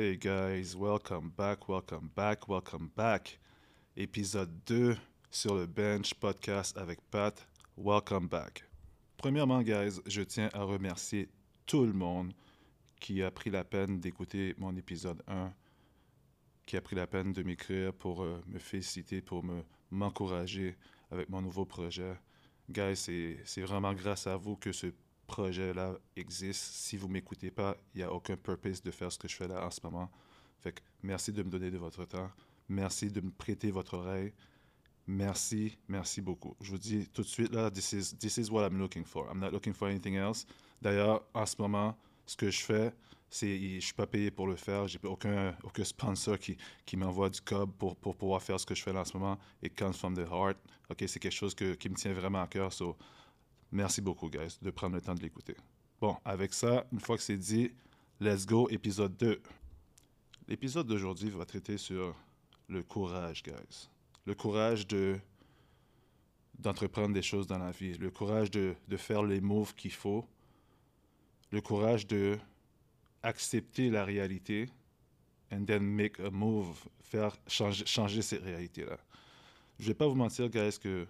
Hey guys, welcome back, welcome back, welcome back. Épisode 2 sur le Bench Podcast avec Pat. Welcome back. Premièrement, guys, je tiens à remercier tout le monde qui a pris la peine d'écouter mon épisode 1, qui a pris la peine de m'écrire pour euh, me féliciter, pour me m'encourager avec mon nouveau projet. Guys, c'est c'est vraiment grâce à vous que ce projet-là existe. Si vous m'écoutez pas, il n'y a aucun purpose de faire ce que je fais là en ce moment. Fait que merci de me donner de votre temps. Merci de me prêter votre oreille. Merci, merci beaucoup. Je vous dis tout de suite là, this is, this is what I'm looking for. I'm not looking for anything else. D'ailleurs, en ce moment, ce que je fais, c'est, je suis pas payé pour le faire. J'ai aucun, aucun sponsor qui, qui m'envoie du cob pour, pour pouvoir faire ce que je fais là en ce moment. It comes from the heart. Ok, c'est quelque chose que, qui me tient vraiment à cœur. So, Merci beaucoup, guys, de prendre le temps de l'écouter. Bon, avec ça, une fois que c'est dit, let's go, épisode 2. L'épisode d'aujourd'hui va traiter sur le courage, guys. Le courage de d'entreprendre des choses dans la vie, le courage de, de faire les moves qu'il faut, le courage de accepter la réalité and then make a move, faire changer, changer cette réalité-là. Je vais pas vous mentir, guys, que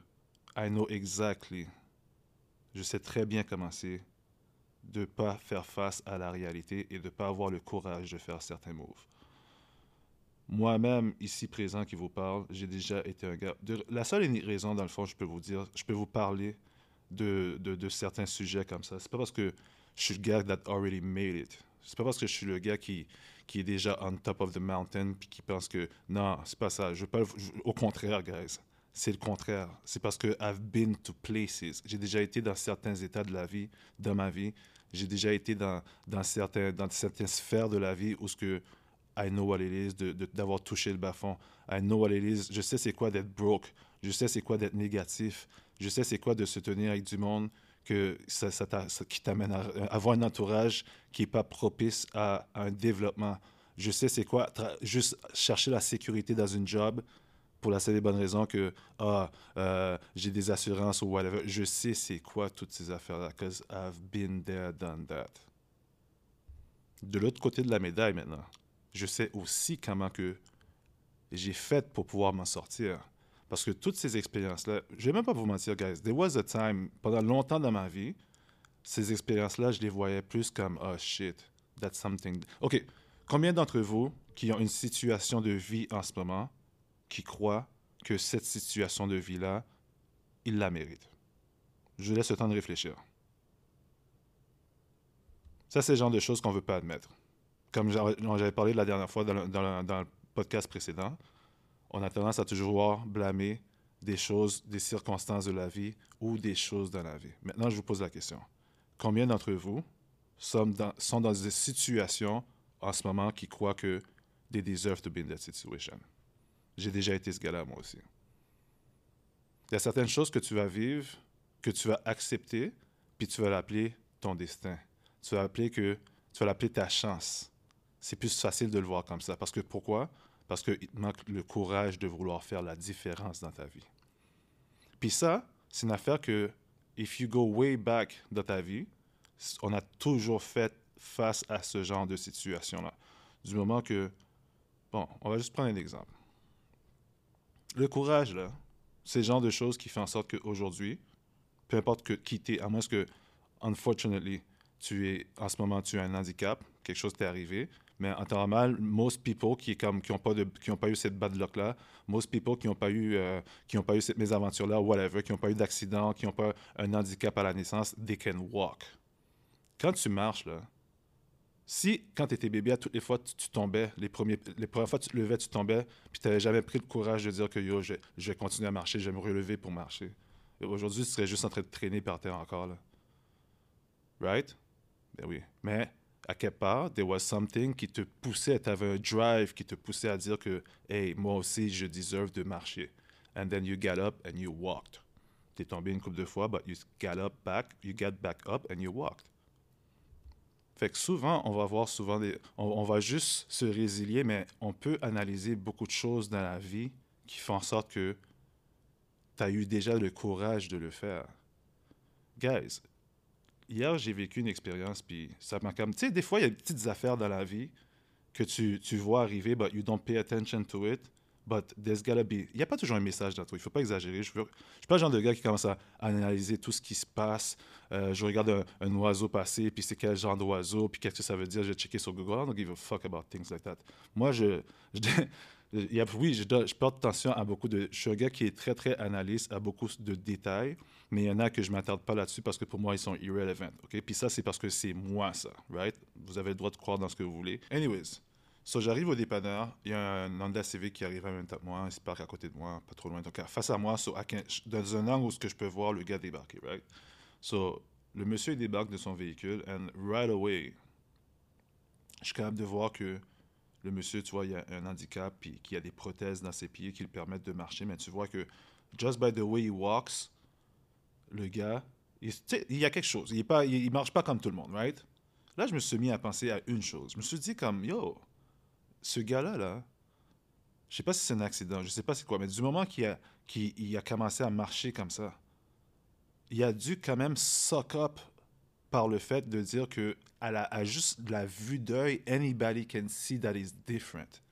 I know exactly je sais très bien comment c'est de ne pas faire face à la réalité et de ne pas avoir le courage de faire certains moves. Moi-même, ici présent qui vous parle, j'ai déjà été un gars. La seule raison, dans le fond, je peux vous dire, je peux vous parler de, de, certains sujets comme ça. C'est pas parce que je suis le gars that already made it. C'est pas parce que je suis le gars qui, qui est déjà on top of the mountain puis qui pense que non, c'est pas ça. Au contraire, guys. C'est le contraire. C'est parce que I've been to places. J'ai déjà été dans certains états de la vie, dans ma vie. J'ai déjà été dans, dans, certains, dans certaines sphères de la vie où ce que I know what it is d'avoir touché le bas-fond. I know what it is. Je sais c'est quoi d'être broke. Je sais c'est quoi d'être négatif. Je sais c'est quoi de se tenir avec du monde que ça, ça, qui t'amène à avoir un entourage qui n'est pas propice à, à, un développement. Je sais c'est quoi juste chercher la sécurité dans une job pour la seule et bonne raison que ah, euh, j'ai des assurances ou whatever. Je sais c'est quoi toutes ces affaires-là, because I've been there, done that. De l'autre côté de la médaille maintenant, je sais aussi comment que j'ai fait pour pouvoir m'en sortir. Parce que toutes ces expériences-là, je vais même pas vous mentir, guys, there was a time, pendant longtemps dans ma vie, ces expériences-là, je les voyais plus comme, oh shit, that's something. OK, combien d'entre vous qui ont une situation de vie en ce moment, qui croient que cette situation de vie-là, ils la méritent. Je laisse le temps de réfléchir. Ça, c'est le genre de choses qu'on ne veut pas admettre. Comme j'avais parlé la dernière fois dans le, podcast précédent, on a tendance à toujours blâmer des choses, des circonstances de la vie ou des choses dans la vie. Maintenant, je vous pose la question. Combien d'entre vous sont dans, sont dans des situations en ce moment qui croient que they deserve to be in that situation? J'ai déjà été ce gars-là, moi aussi. Il y a certaines choses que tu vas vivre, que tu vas accepter, puis tu vas l'appeler ton destin. Tu vas appeler que tu vas l'appeler ta chance. C'est plus facile de le voir comme ça. Parce que pourquoi? Parce qu'il te manque le courage de vouloir faire la différence dans ta vie. Puis ça, c'est une affaire que, if you go way back dans ta vie, on a toujours fait face à ce genre de situation-là. Du moment que, bon, on va juste prendre un exemple le courage, là, c'est le genre de choses qui fait en sorte qu'aujourd'hui, peu importe que, qui t'es, à moins que, unfortunately, tu es, en ce moment, tu as un handicap, quelque chose t'est arrivé, mais en temps normal, most people qui comme qui ont pas pas eu cette bad luck là, most people qui n'ont pas eu euh, qui pas eu cette mésaventure là, whatever, qui n'ont pas eu d'accident, qui n'ont pas un handicap à la naissance, they can walk. Quand tu marches là, si, quand tu étais bébé, à toutes les fois, tu, tombais, les, premiers, les premières fois tu te levais, tu tombais, puis tu n'avais jamais pris le courage de dire que yo, je, vais continuer à marcher, je vais me relever pour marcher. Aujourd'hui, tu serais juste en train de traîner par terre encore. Là. Right? Ben oui. Mais à quelque part, there was something qui te poussait, tu avais un drive qui te poussait à dire que, hey, moi aussi, je deserve de marcher. And then you got up and you walked. Tu es tombé une couple de fois, but you up back, you got back up and you walked. Fait que souvent, on va voir souvent des. On, va juste se résilier, mais on peut analyser beaucoup de choses dans la vie qui font en sorte que tu as eu déjà le courage de le faire. Guys, hier, j'ai vécu une expérience, puis ça m'a comme. Tu sais, des fois, il y a des petites affaires dans la vie que tu, tu vois arriver, but you don't pay attention to it. But there's gotta. Il n'y a pas toujours un message dans tout. Il ne faut pas exagérer. Je ne suis pas le genre de gars qui commence à analyser tout ce qui se passe. Euh, je regarde un, oiseau passer, puis c'est quel genre d'oiseau, puis qu'est-ce que ça veut dire. Je vais checker sur Google. I don't give a fuck about things like that. Moi, je. je y a, oui, je, je, porte attention à beaucoup de. Je suis un gars qui est très, très analyste, à beaucoup de détails, mais il y en a que je ne m'attarde pas là-dessus parce que pour moi, ils sont irrelevant. OK? Puis ça, c'est parce que c'est moi, ça. Right? Vous avez le droit de croire dans ce que vous voulez. Anyways. So, j'arrive au dépanneur, il y a un Honda Civic qui arrive en même temps que moi, il se parque à côté de moi, pas trop loin. Donc, face à moi, dans un angle où je peux voir le gars débarquer, right? So, le monsieur débarque de son véhicule, and right away, je suis capable de voir que le monsieur, tu vois, il a un handicap, puis qu'il a des prothèses dans ses pieds qui le permettent de marcher, mais tu vois que, just by the way he walks, le gars, il, y a quelque chose. Il ne il marche pas comme tout le monde, right? Là, je me suis mis à penser à une chose. Je me suis dit comme, yo, ce gars-là, là, je sais pas si c'est un accident, je sais pas c'est quoi, mais du moment qu'il a, commencé à marcher comme ça, il a dû quand même suck up par le fait de dire que à, la, juste la vue d'œil, anybody can see that is different.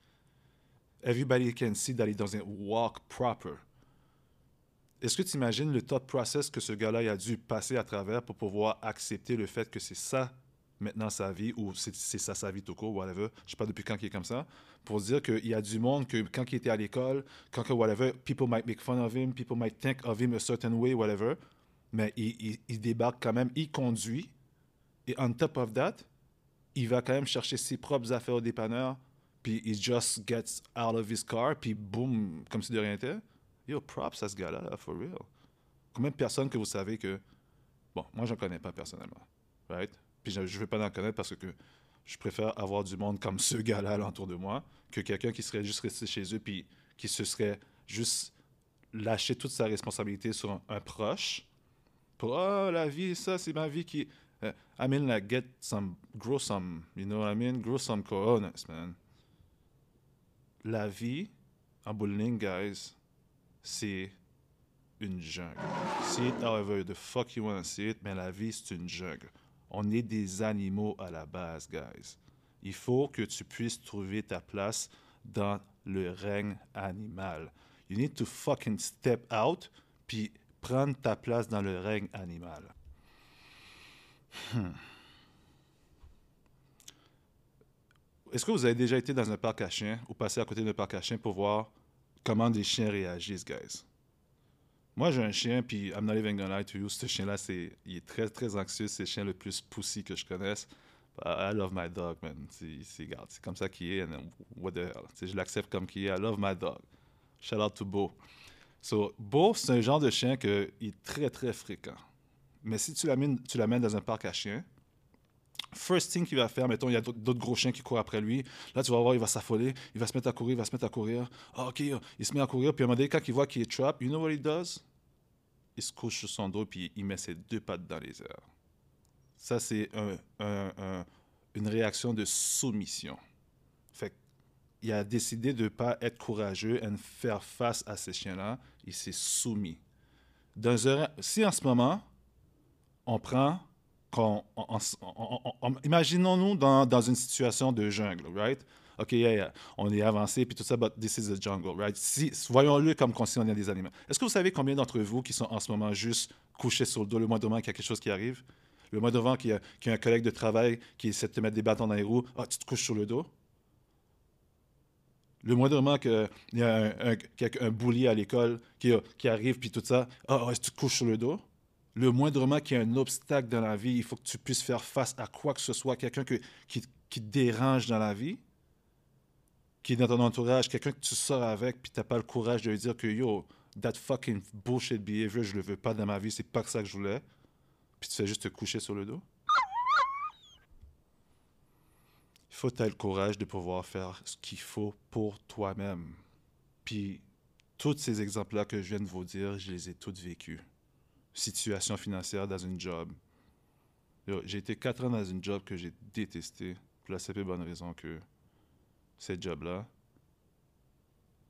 Everybody can see that he doesn't walk proper. Est-ce que tu imagines le top process que ce gars-là a dû passer à travers pour pouvoir accepter le fait que c'est ça maintenant sa vie, ou c'est ça sa vie tout court, whatever, je sais pas depuis quand il est comme ça, pour dire qu'il y a du monde que quand il était à l'école, quand que whatever, people might make fun of him, people might think of him a certain way, whatever, mais il, il, débarque quand même, il conduit, et on top of that, il va quand même chercher ses propres affaires au dépanneur, puis il just gets out of his car, puis boum, comme si de rien n'était. Yo, props à ce gars-là, là, for real. Combien de personnes que vous savez que... Bon, moi, je n'en connais pas personnellement, right? Je ne veux pas en connaître parce que je préfère avoir du monde comme ce gars-là alentour de moi que quelqu'un qui serait juste resté chez eux puis qui se serait juste lâché toute sa responsabilité sur un, proche. Pour oh la vie ça c'est ma vie qui uh, I mean get some grow some you know what I mean? Grow some man. La vie en bowling guys c'est une jungle. See it however the fuck you see it mais la vie c'est une jungle on est des animaux à la base, guys. Il faut que tu puisses trouver ta place dans le règne animal. You need to fucking step out puis prendre ta place dans le règne animal. Hmm. Est-ce que vous avez déjà été dans un parc à chiens ou passé à côté d'un parc à chiens pour voir comment des chiens réagissent, guys? Moi, j'ai un chien, puis I'm not even gonna lie to you, ce chien-là, c'est, il est très, très anxieux. C'est le chien le plus pussy que je connaisse. I love my dog, man. C'est, comme ça qu'il est, what the hell? je l'accepte comme qu'il est. I love my dog. Shout out to Beau. So, Beau, c'est un genre de chien qui est très, très fréquent. Mais si tu l'amènes, tu l'amènes dans un parc à chiens, first thing qu'il va faire, mettons, il y a d'autres gros chiens qui courent après lui. Là, tu vas voir, il va s'affoler, il va se mettre à courir, il va se mettre à courir. Ah, OK, il se met à courir, puis à un moment donné, quand il voit qu'il est trap, you know what he does? il se couche sur son dos puis il met ses deux pattes dans les airs. Ça, c'est une réaction de soumission. Fait il a décidé de ne pas être courageux et de faire face à ces chiens-là. Il s'est soumis. Si en ce moment, on prend, imaginons-nous dans, dans, une situation de jungle, right? OK, on est avancé, puis tout ça, but this is the jungle, right? Si, voyons-le comme si on est des animaux. Est-ce que vous savez combien d'entre vous qui sont en ce moment juste couchés sur le dos le mois devant qu'il y a quelque chose qui arrive? Le mois devant qu'il y, a un collègue de travail qui essaie de te mettre des bâtons dans les roues, ah, tu te couches sur le dos? Le mois devant qu'il y a un, un, à l'école qui, qui, arrive, puis tout ça, ah, oh, tu te couches sur le dos? Le moindrement qu'il y a un obstacle dans la vie, il faut que tu puisses faire face à quoi que ce soit, quelqu'un qui, qui, te dérange dans la vie, qui est dans ton entourage, quelqu'un que tu sors avec, puis tu n'as pas le courage de lui dire que yo, that fucking bullshit behavior, je le veux pas dans ma vie, c'est pas ça que je voulais, puis tu fais juste te coucher sur le dos. Il faut que le courage de pouvoir faire ce qu'il faut pour toi-même. Puis, tous ces exemples-là que je viens de vous dire, je les ai tous vécus. Situation financière dans une job. J'ai été quatre ans dans une job que j'ai détesté, pour la simple bonne raison que ce job-là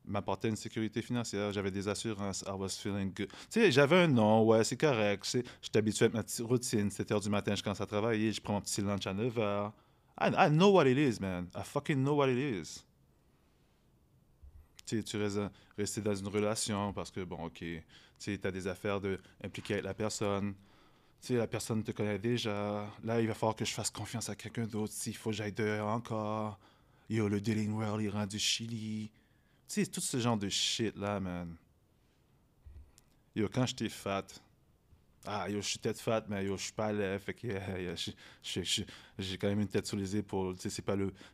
m'apportait une sécurité financière, j'avais des assurances, I was feeling good. Tu sais, j'avais un nom, ouais, c'est correct. J'étais habitué à ma petite routine. 7 h du matin, je commence à travailler, je prends mon petit lunch à 9 h. I, I know what it is, man. I fucking know what it is. Tu sais, tu restes dans une relation parce que, bon, OK, tu as des affaires de impliquer avec la personne. Tu sais, la personne te connaît déjà. Là, il va falloir que je fasse confiance à quelqu'un d'autre. S'il faut que j'aille dehors encore. Yo, le Dealing World, il rend du Chili. Tu sais, tout ce genre de shit là, man. Yo, quand j'étais fat, ah, yo, je suis tête fat, mais yo, je suis pas laid, fait que j'ai quand même une tête sur les épaules. Tu sais,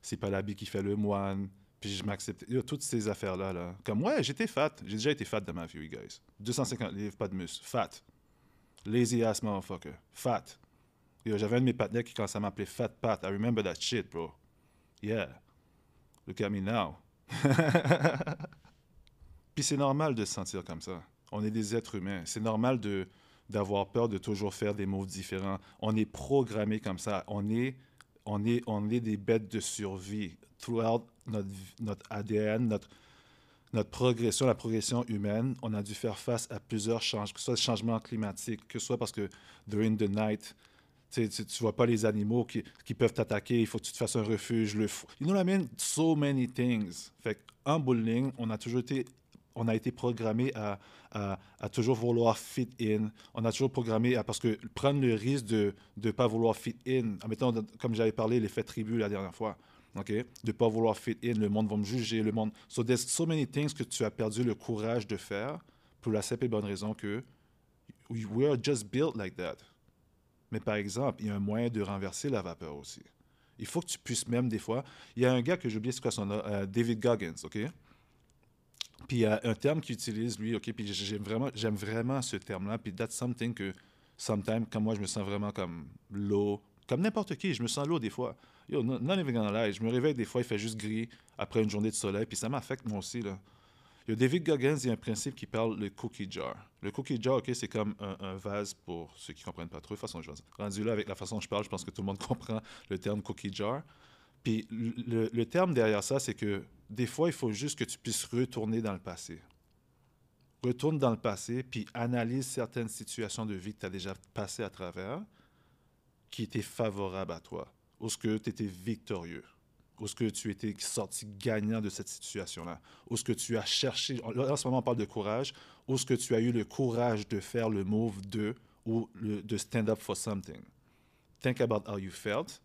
c'est pas l'habit qui fait le moine. Puis je m'accepte. Yo, toutes ces affaires-là, là. Comme, ouais, j'étais fat. J'ai déjà été fat dans ma vie, guys. 250 livres, pas de muscle. Fat. Lazy ass motherfucker. Fat. J'avais un de mes partenaires qui commençait à m'appeler Fat Pat. I remember that shit, bro. Yeah. Look at me now. Puis c'est normal de se sentir comme ça. On est des êtres humains. C'est normal de d'avoir peur de toujours faire des mots différents. On est programmé comme ça. On est, on est, on est des bêtes de survie. Throughout notre, ADN, notre, progression, la progression humaine, on a dû faire face à plusieurs changements, que ce soit le changement climatique, que ce soit parce que during the night, tu ne vois pas les animaux qui, peuvent t'attaquer, il faut que tu te fasses un refuge. Le you know what I mean? So many things. Fait en bowling, on a toujours été on a été programmé à, toujours vouloir fit in. On a toujours programmé à, parce que prendre le risque de ne pas vouloir fit in, en comme j'avais parlé, l'effet tribu la dernière fois, ok, de ne pas vouloir fit in, le monde va me juger, le monde. So there's so many things que tu as perdu le courage de faire pour la simple et bonne raison que we are just built like that. Mais par exemple, il y a un moyen de renverser la vapeur aussi. Il faut que tu puisses même des fois. Il y a un gars que j'ai oublié c'est quoi son nom, euh, David Goggins, OK? Puis il y a un terme qu'il utilise, lui, OK, puis j'aime vraiment, j'aime vraiment ce terme-là. Puis that's something que, sometimes, comme moi, je me sens vraiment comme low, comme n'importe qui, je me sens low des fois. Yo, even gonna lie, je me réveille des fois, il fait juste gris après une journée de soleil, puis ça m'affecte moi aussi, là. Yo, David Goggins, il y a un principe qui parle le cookie jar. Le cookie jar, OK, c'est comme un, vase pour ceux qui comprennent pas trop. De façon, je rendu là, avec la façon dont je parle, je pense que tout le monde comprend le terme cookie jar. Puis le, le terme derrière ça, c'est que des fois, il faut juste que tu puisses retourner dans le passé. Retourne dans le passé, puis analyse certaines situations de vie que tu as déjà passées à travers, qui étaient favorables à toi, ou ce que tu étais victorieux, ou ce que tu étais sorti gagnant de cette situation-là, ou ce que tu as cherché, en ce moment on parle de courage, ou ce que tu as eu le courage de faire le move de, ou de stand up for something. Think about how you felt,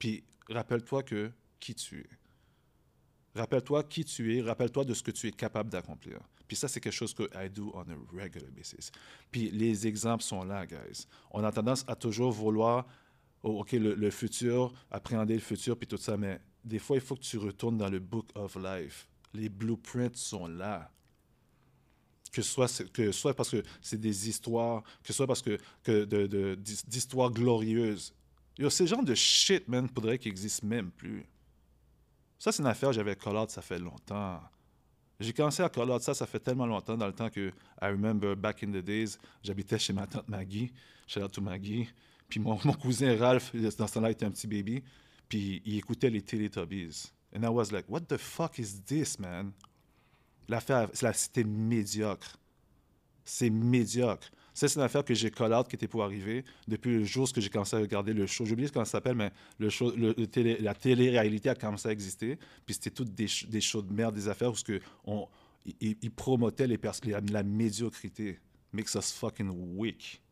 puis rappelle-toi que qui tu es. Rappelle-toi qui tu es, rappelle-toi de ce que tu es capable d'accomplir. Puis ça, c'est quelque chose que I do on a regular basis. Puis les exemples sont là, guys. On a tendance à toujours vouloir, oh, OK, le, futur, appréhender le futur, puis tout ça, mais des fois, il faut que tu retournes dans le book of life. Les blueprints sont là. Que soit, que soit parce que c'est des histoires, que ce soit parce que, que d'histoires glorieuses. Yo, ces genres de shit, man, faudrait qu'ils n'existent même plus. Ça, c'est une affaire, j'avais call out, ça fait longtemps. J'ai commencé à call out ça, ça fait tellement longtemps, dans le temps que, I remember back in the days, j'habitais chez ma tante Maggie, chez la Maggie, puis mon, cousin Ralph, dans ce temps-là, était un petit baby, puis il écoutait les Teletubbies. And I was like, what the fuck is this, man? L'affaire, c'était médiocre. C'est médiocre. Ça, c'est une affaire que j'ai call qui était pour arriver depuis le jour où j'ai commencé à regarder le show. J'ai oublié comment s'appelle, mais le show, la télé-réalité a commencé à exister. Puis c'était toutes des, des, shows de merde, des affaires où que on, ils, promotaient les la, la médiocrité. Makes us fucking weak.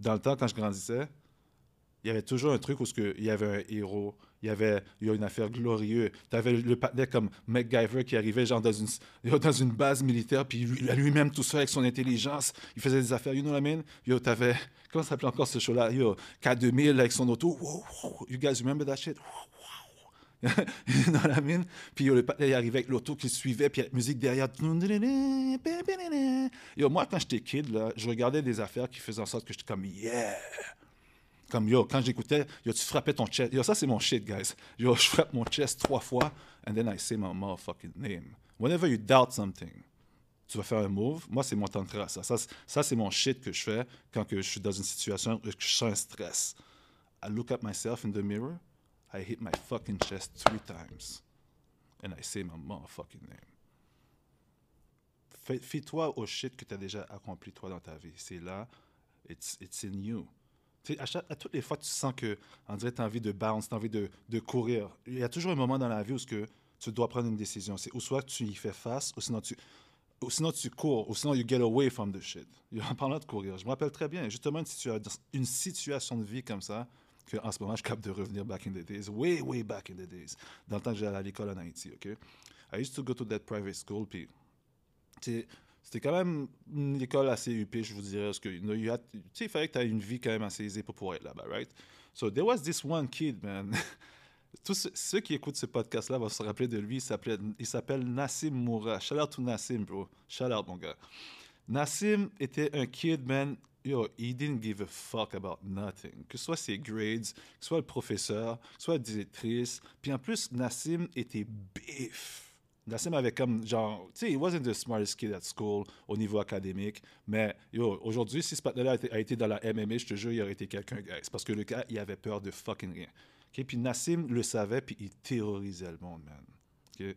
Dans le temps, quand je grandissais, il y avait toujours un truc où il y avait un héros, il y avait il y a une affaire glorieuse. Tu avais le partenaire comme MacGyver qui arrivait genre dans une, dans une base militaire, puis lui-même tout seul avec son intelligence, il faisait des affaires. You know what I mean? Yo, t'avais, comment ça s'appelait encore ce show-là? Yo, K2000 avec son auto. You guys remember that shit? dans la mine. Puis le partenaire arrivait avec l'auto qui suivait, puis la musique derrière. Yo, moi, quand j'étais kid, là, je regardais des affaires qui faisaient en sorte que j'étais comme, yeah! Comme yo, quand j'écoutais, yo, tu frappais ton chest. Yo, ça c'est mon shit, guys. Yo, je frappe mon chest trois fois, and then I say my motherfucking name. Whenever you doubt something, tu vas faire un move. Moi, c'est mon tantra. Ça, ça, ça c'est mon shit que je fais quand que je suis dans une situation où je sens un stress. I look at myself in the mirror, I hit my fucking chest three times, and I say my motherfucking name. Fais-toi au shit que tu as déjà accompli toi dans ta vie. C'est là, it's, it's in you à, chaque, à toutes les fois, tu sens que, on dirait, tu as envie de bounce, tu as envie de, courir. Il y a toujours un moment dans la vie où que tu dois prendre une décision. C'est ou soit tu y fais face, ou sinon tu, ou sinon tu cours, ou sinon you get away from the shit. En parlant de courir, je me rappelle très bien, justement, une, situa une situation de vie comme ça, qu'en ce moment, je capte de revenir back in the days, way, way back in the days, dans le temps que j'allais à l'école en Haïti, OK? I used to go to that private school, puis c'était quand même une école assez huppée, je vous dirais, parce que, know, you il fallait que tu aies une vie quand même assez aisée pour pouvoir être là-bas, right? So there was this one kid, man. Tous ceux qui écoutent ce podcast-là vont se rappeler de lui. Il s'appelle Nassim Moura. Shout out to Nassim, bro. Shout out, mon gars. Nassim était un kid, man. Yo, he didn't give a fuck about nothing. Que ce soit ses grades, que ce soit le professeur, que ce soit la directrice. Puis en plus, Nassim était bif Nassim avait comme, genre, tu sais, he wasn't the smartest kid at school au niveau académique, mais aujourd'hui, si ce partenaire là a été dans la MMA, je te jure, il aurait été quelqu'un, C'est parce que le gars, il avait peur de fucking rien. Okay? Puis Nassim le savait, puis il terrorisait le monde, man. Okay?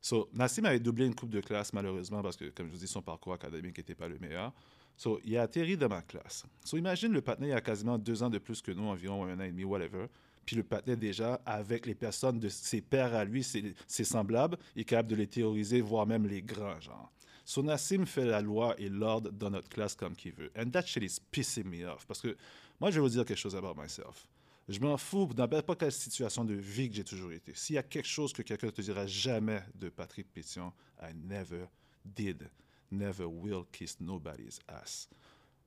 So, Nassim avait doublé une coupe de classe, malheureusement, parce que, comme je vous dis, son parcours académique n'était pas le meilleur. So, il a atterri dans ma classe. So, imagine le partenaire, il a quasiment deux ans de plus que nous, environ un an et demi, whatever. Puis le patin, déjà, avec les personnes de ses pairs à lui, ses, semblables, il est capable de les théoriser, voire même les grands, genre. So Nassim fait la loi et l'ordre dans notre classe comme qu'il veut. And that shit is pissing me off. Parce que moi, je vais vous dire quelque chose about myself. Je m'en fous n'importe quelle situation de vie que j'ai toujours été. S'il y a quelque chose que quelqu'un ne te dira jamais de Patrick Pétion, I never did, never will kiss nobody's ass.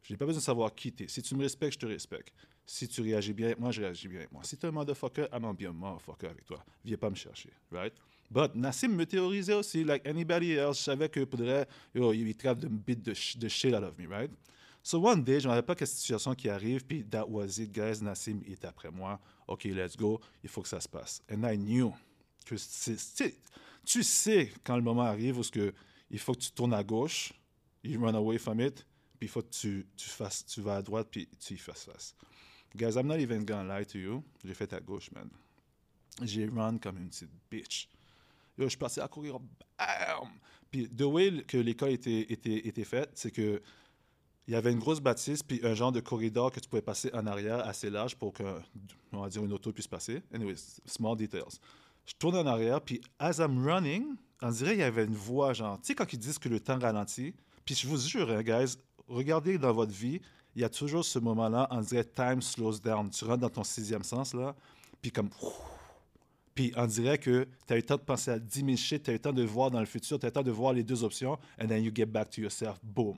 Je n'ai pas besoin de savoir qui t'es. Si tu me respectes, je te respecte. Si tu réagis bien avec moi, je réagis bien avec moi. Si tu es un motherfucker, I'm bien motherfucker avec toi. Viens pas me chercher, right? But Nassim me théorisait aussi, like anybody else. Je savais que pourrait, yo, il traite de the, the shit out of me, right? So one day, je ne pas quelle situation qui arrive, puis that was it, guys. Nassim est après moi. OK, let's go. Il faut que ça se passe. And I knew que tu sais quand le moment arrive où il faut que tu tournes à gauche, you run away from it, puis il faut que tu, tu, fasses, tu vas à droite, puis tu y fasses face. Guys, I'm not even gonna lie to you. J'ai fait à gauche, man. J'ai run comme une petite bitch. Yo, je suis passé à courir, bam! Puis, the way que l'école était, était, faite, c'est que il y avait une grosse bâtisse, puis un genre de corridor que tu pouvais passer en arrière assez large pour que, on va dire, une auto puisse passer. Anyways, small details. Je tourne en arrière, puis as I'm running, on dirait qu'il y avait une voix, genre, tu sais, quand ils disent que le temps ralentit, puis je vous jure, hein, guys, regardez dans votre vie, il y a toujours ce moment-là, on dirait time slows down. Tu rentres dans ton sixième sens, là, puis comme. Puis on dirait que tu as eu le temps de penser à 10 000 shit, tu as eu le temps de voir dans le futur, tu as eu le temps de voir les deux options, and then you get back to yourself. Boom.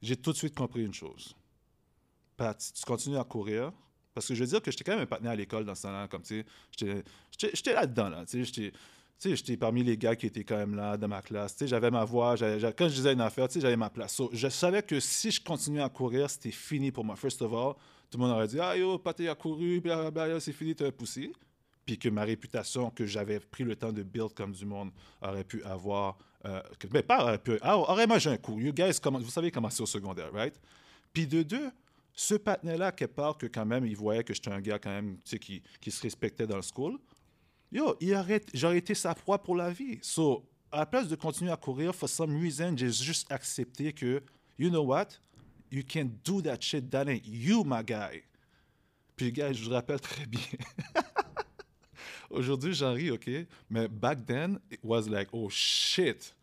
J'ai tout de suite compris une chose. Pat, tu continues à courir, parce que je veux dire que j'étais quand même un partenaire à l'école dans ce temps-là, comme tu sais, j'étais là-dedans, là, tu sais, j'étais parmi les gars qui étaient quand même là dans ma classe. J'avais ma voix. quand je disais une affaire, j'avais ma place. je savais que si je continuais à courir, c'était fini pour moi. First of all, tout le monde aurait dit Ah yo, Paté a couru, c'est fini, un poussé. Puis que ma réputation que j'avais pris le temps de build comme du monde aurait pu avoir. Euh, mais pas aurait pu. Ah, aurait mangé un coup. You guys, comment, vous savez comment c'est au secondaire, right? Puis de deux, ce patinet-là, quelque part, que quand même, il voyait que j'étais un gars quand même, qui, qui se respectait dans le school yo, j'aurais été sa proie pour la vie. So, à la place de continuer à courir, for some reason, j'ai juste accepté que, you know what, you can't do that shit, that you, my guy. Puis, gars, je vous rappelle très bien. Aujourd'hui, j'en ris, OK? Mais back then, it was like, oh shit.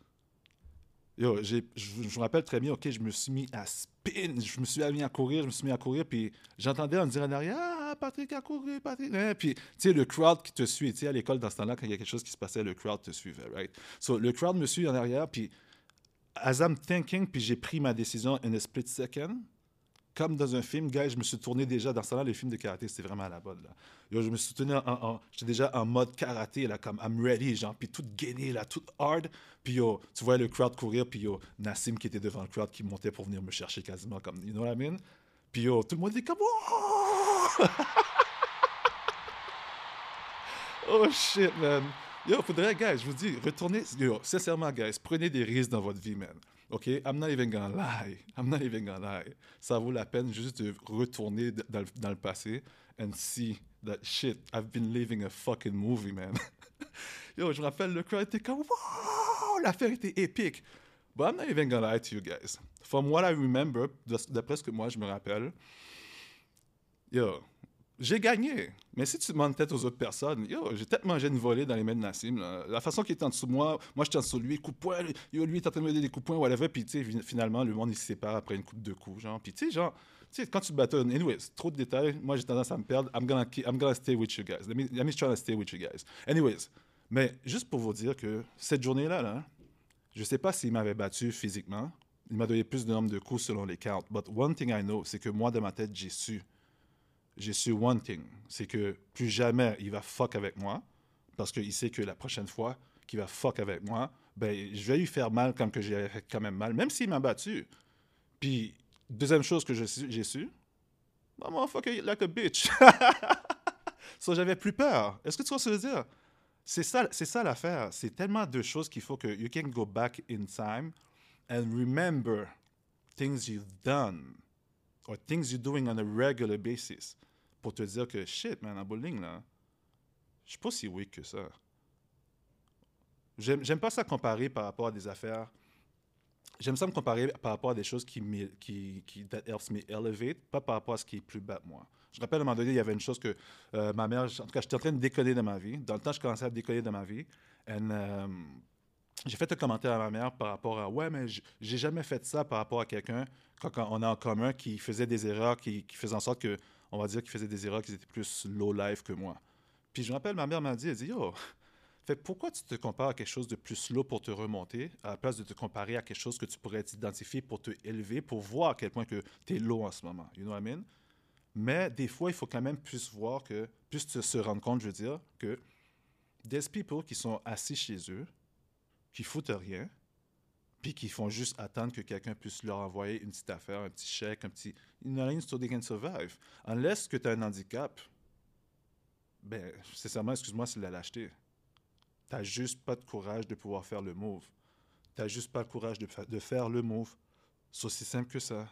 Yo, je, je me rappelle très bien, OK, je me suis mis à spin, je me suis mis à courir, je me suis mis à courir, puis j'entendais en dire en arrière, ah, Patrick a couru, Patrick. Hein? Puis, tu sais, le crowd qui te suit, tu sais, à l'école, dans ce temps-là, quand il y a quelque chose qui se passait, le crowd te suivait, right? So, le crowd me suit en arrière, puis as I'm thinking, puis j'ai pris ma décision in a split second, comme dans un film, gars, je me suis tourné déjà, dans ce temps-là, les films de karaté, c'était vraiment à la mode, là. Yo, je me suis tourné en, j'étais déjà en mode karaté, là, comme I'm ready, genre, puis tout gainé, là, tout hard. Puis yo, tu vois le crowd courir, puis yo, Nassim qui était devant le crowd, qui montait pour venir me chercher quasiment, comme, you know what I mean? Puis yo, tout le monde était comme, oh! oh shit, man. Yo, faudrait, guys, je vous dis, retournez, yo, sincèrement, guys, prenez des risques dans votre vie, man. OK? I'm not even gonna lie. I'm not even gonna lie. Ça vaut la peine juste de retourner dans, le passé and see that shit. I've been living a fucking movie, man. Yo, je me rappelle, le crowd était comme, wow! L'affaire était épique. But I'm not even gonna lie to you guys. From what I remember, d'après ce que moi je me rappelle, Yo, j'ai gagné. Mais si tu demandes tête aux autres personnes, yo, j'ai peut-être mangé une volée dans les mains de Nassim. La façon qu'il est en dessous de moi, moi j'étais en dessous de lui, coup de poing, yo, lui est en train de me donner des coups de poing, whatever. Puis tu sais, fin- finalement, le monde il se sépare après une coupe de coups, genre. Puis tu sais, genre, tu quand tu te bâtonnes, anyways, trop de détails, moi j'ai tendance à me perdre. I'm gonna, I'm gonna stay with you guys. Let me, let me try to stay with you guys. Anyways, mais juste pour vous dire que cette journée-là, là, je sais pas s'il m'avait battu physiquement. Il m'a donné plus de nombre de coups selon les counts. But one thing I know, c'est que moi, dans ma tête, j'ai su j'ai su one thing, c'est que plus jamais il va fuck avec moi, parce qu'il sait que la prochaine fois qu'il va fuck avec moi, ben je vais lui faire mal comme que j'ai fait quand même mal, même s'il m'a battu. Puis, deuxième chose que j'ai su, gonna fuck like a bitch. so, j'avais plus peur. Est-ce que tu vois ce que je veux dire? C'est ça, c'est ça l'affaire. C'est tellement de choses qu'il faut que you can go back in time and remember things you've done or things you're doing on a regular basis pour te dire que shit, man, en bowling, là, je suis pas si weak que ça. J'aime pas ça comparer par rapport à des affaires. J'aime ça me comparer par rapport à des choses qui, qui, qui that helps me elevate, pas par rapport à ce qui est plus bas de moi. Je rappelle à un moment donné, il y avait une chose que euh, ma mère, en tout cas, j'étais en train de décoller de ma vie. Dans le temps, je commençais à décoller de ma vie. And, euh, j'ai fait un commentaire à ma mère par rapport à Ouais, mais j'ai jamais fait ça par rapport à quelqu'un quand, on est en commun qui faisait des erreurs, qui, faisait en sorte que, on va dire, qu'il faisait des erreurs qui étaient plus low life que moi. Puis je me rappelle, ma mère m'a dit Elle dit Yo, fait pourquoi tu te compares à quelque chose de plus low pour te remonter, à la place de te comparer à quelque chose que tu pourrais t'identifier pour te élever, pour voir à quel point que tu es low en ce moment? You know what I mean? Mais des fois, il faut quand même plus voir que, plus se rendre compte, je veux dire, que des people qui sont assis chez eux, qui foutent rien, puis qui font juste attendre que quelqu'un puisse leur envoyer une petite affaire, un petit chèque, un petit... You know what I mean? So they can survive. Unless que tu as un handicap, ben, sincèrement, excuse-moi, c'est la lâcheté. T'as juste pas de courage de pouvoir faire le move. T'as juste pas le courage de faire le move. C'est aussi simple que ça.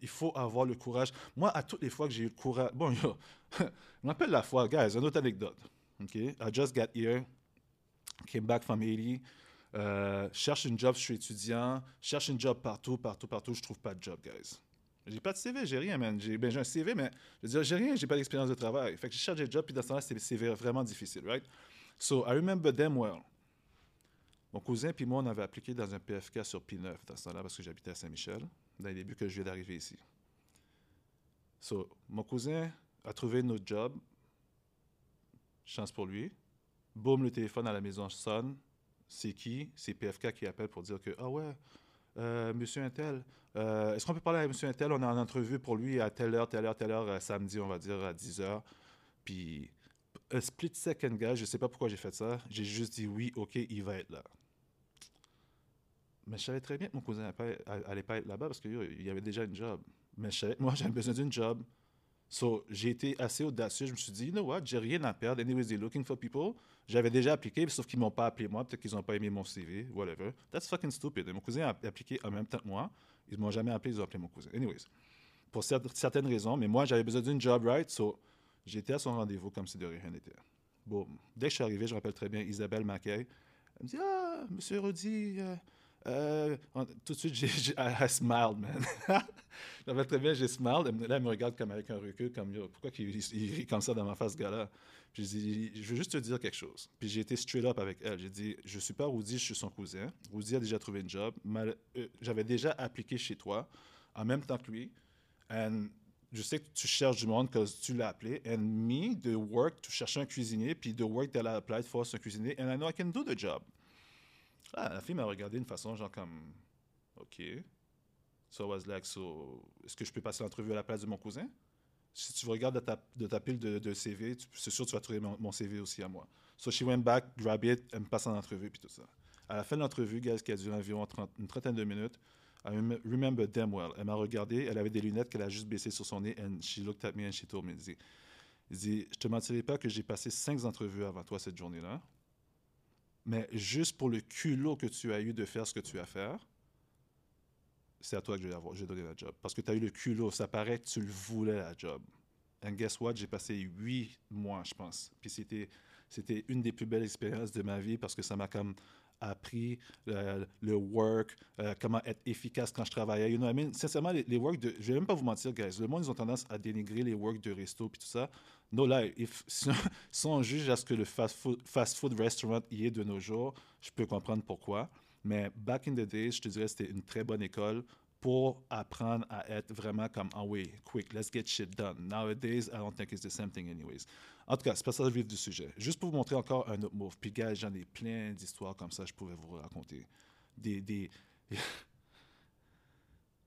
Il faut avoir le courage. Moi, à toutes les fois que j'ai eu le courage... Bon, yo, je me rappelle la fois, guys, une autre anecdote. OK? I just got here, came back from Haiti, euh, cherche une job, je suis étudiant, cherche une job partout, partout, partout, je trouve pas de job, guys. J'ai pas de CV, j'ai rien, man. J'ai ben, un CV, mais je veux dire, j'ai rien, j'ai pas d'expérience de travail. Fait que je cherche des jobs, puis dans ce temps-là, c'est vraiment difficile, right? So, I remember them well. Mon cousin puis moi, on avait appliqué dans un PFK sur P9 dans ce temps-là, parce que j'habitais à Saint-Michel, dans les débuts que je viens d'arriver ici. So, mon cousin a trouvé notre job. Chance pour lui. Boum, le téléphone à la maison sonne. C'est qui? C'est PFK qui appelle pour dire que, ah ouais, euh, monsieur Intel, euh, est-ce qu'on peut parler à monsieur Intel? On est en entrevue pour lui à telle heure, telle heure, telle heure, euh, samedi, on va dire, à 10 heures. Puis, un split second, gars, je sais pas pourquoi j'ai fait ça. J'ai juste dit oui, ok, il va être là. Mais je savais très bien que mon cousin allait pas- être là-bas parce qu'il y avait déjà une job. Mais je savais moi, j'avais besoin d'une job. So, j'ai été assez audacieux. Je me suis dit, you know what, j'ai rien à perdre. Anyways, they're looking for people. J'avais déjà appliqué, sauf qu'ils m'ont pas appelé moi. Peut-être qu'ils n'ont pas aimé mon CV, whatever. That's fucking stupid. Mon cousin a appliqué en même temps que moi. Ils m'ont jamais appelé, ils ont appelé mon cousin. Anyways, pour cer- certaines raisons, mais moi, j'avais besoin d'une job, right? So, j'étais à son rendez-vous comme si de rien n'était. Bon, dès que je suis arrivé, je me rappelle très bien Isabelle Mackay. Elle me dit Ah, monsieur Rudy, euh, euh, tout de suite, j'ai, j'ai, I, I smiled, man. je me très bien, j'ai smiled. Me- Là, elle me regarde comme avec un recul, comme pourquoi il, rit comme ça dans ma face, ce gars-là? J'ai dit Je veux juste te dire quelque chose. Puis j'ai été straight up avec elle. J'ai dit Je suis pas Rudy, je suis son cousin. Rudy a déjà trouvé une job. Euh, j'avais déjà appliqué chez toi en même temps que lui. And je sais que tu cherches du monde parce que tu l'as appelé. And me, de work, tu cherchais un cuisinier, puis de work, tu allais applied for un cuisinier. And I know I can do the job. Ah, la fille m'a regardé d'une façon genre comme, OK. So I was like, so, est-ce que je peux passer l'entrevue à la place de mon cousin? Si tu regardes de ta, pile de, CV, c'est sûr que tu vas trouver mon, CV aussi à moi. So she went back, grab it, elle me passe en entrevue, puis tout ça. À la fin de l'entrevue, guys, qui a duré environ 30 une trentaine de minutes, I rem- remember damn well. Elle m'a regardé, elle avait des lunettes qu'elle a juste baissées sur son nez, and she looked at me and she told me, elle dit, je te mentirai pas que j'ai passé cinq entrevues avant toi cette journée-là, mais juste pour le culot que tu as eu de faire ce que tu as fait, c'est à toi que je vais, avoir, je vais donner la job. Parce que tu as eu le culot, ça paraît que tu le voulais la job. And guess what? J'ai passé huit mois, je pense. Puis c'était, c'était une des plus belles expériences de ma vie parce que ça m'a comme appris le, le work, euh, comment être efficace quand je travaillais. You know I mean? Sincèrement, les, les work de. Je vais même pas vous mentir, guys. Le monde, ils ont tendance à dénigrer les work de resto puis tout ça. No lie. Si, on juge à ce que le fast food, restaurant y est de nos jours, je peux comprendre pourquoi. Mais back in the days, je te dirais c'était une très bonne école pour apprendre à être vraiment comme ah oui, quick, let's get shit done. Nowadays, I don't think it's the same thing anyways. En tout cas, c'est pas ça le vif du sujet. Juste pour vous montrer encore un autre move. Puis gars, j'en ai plein d'histoires comme ça, je pouvais vous raconter. Des. des...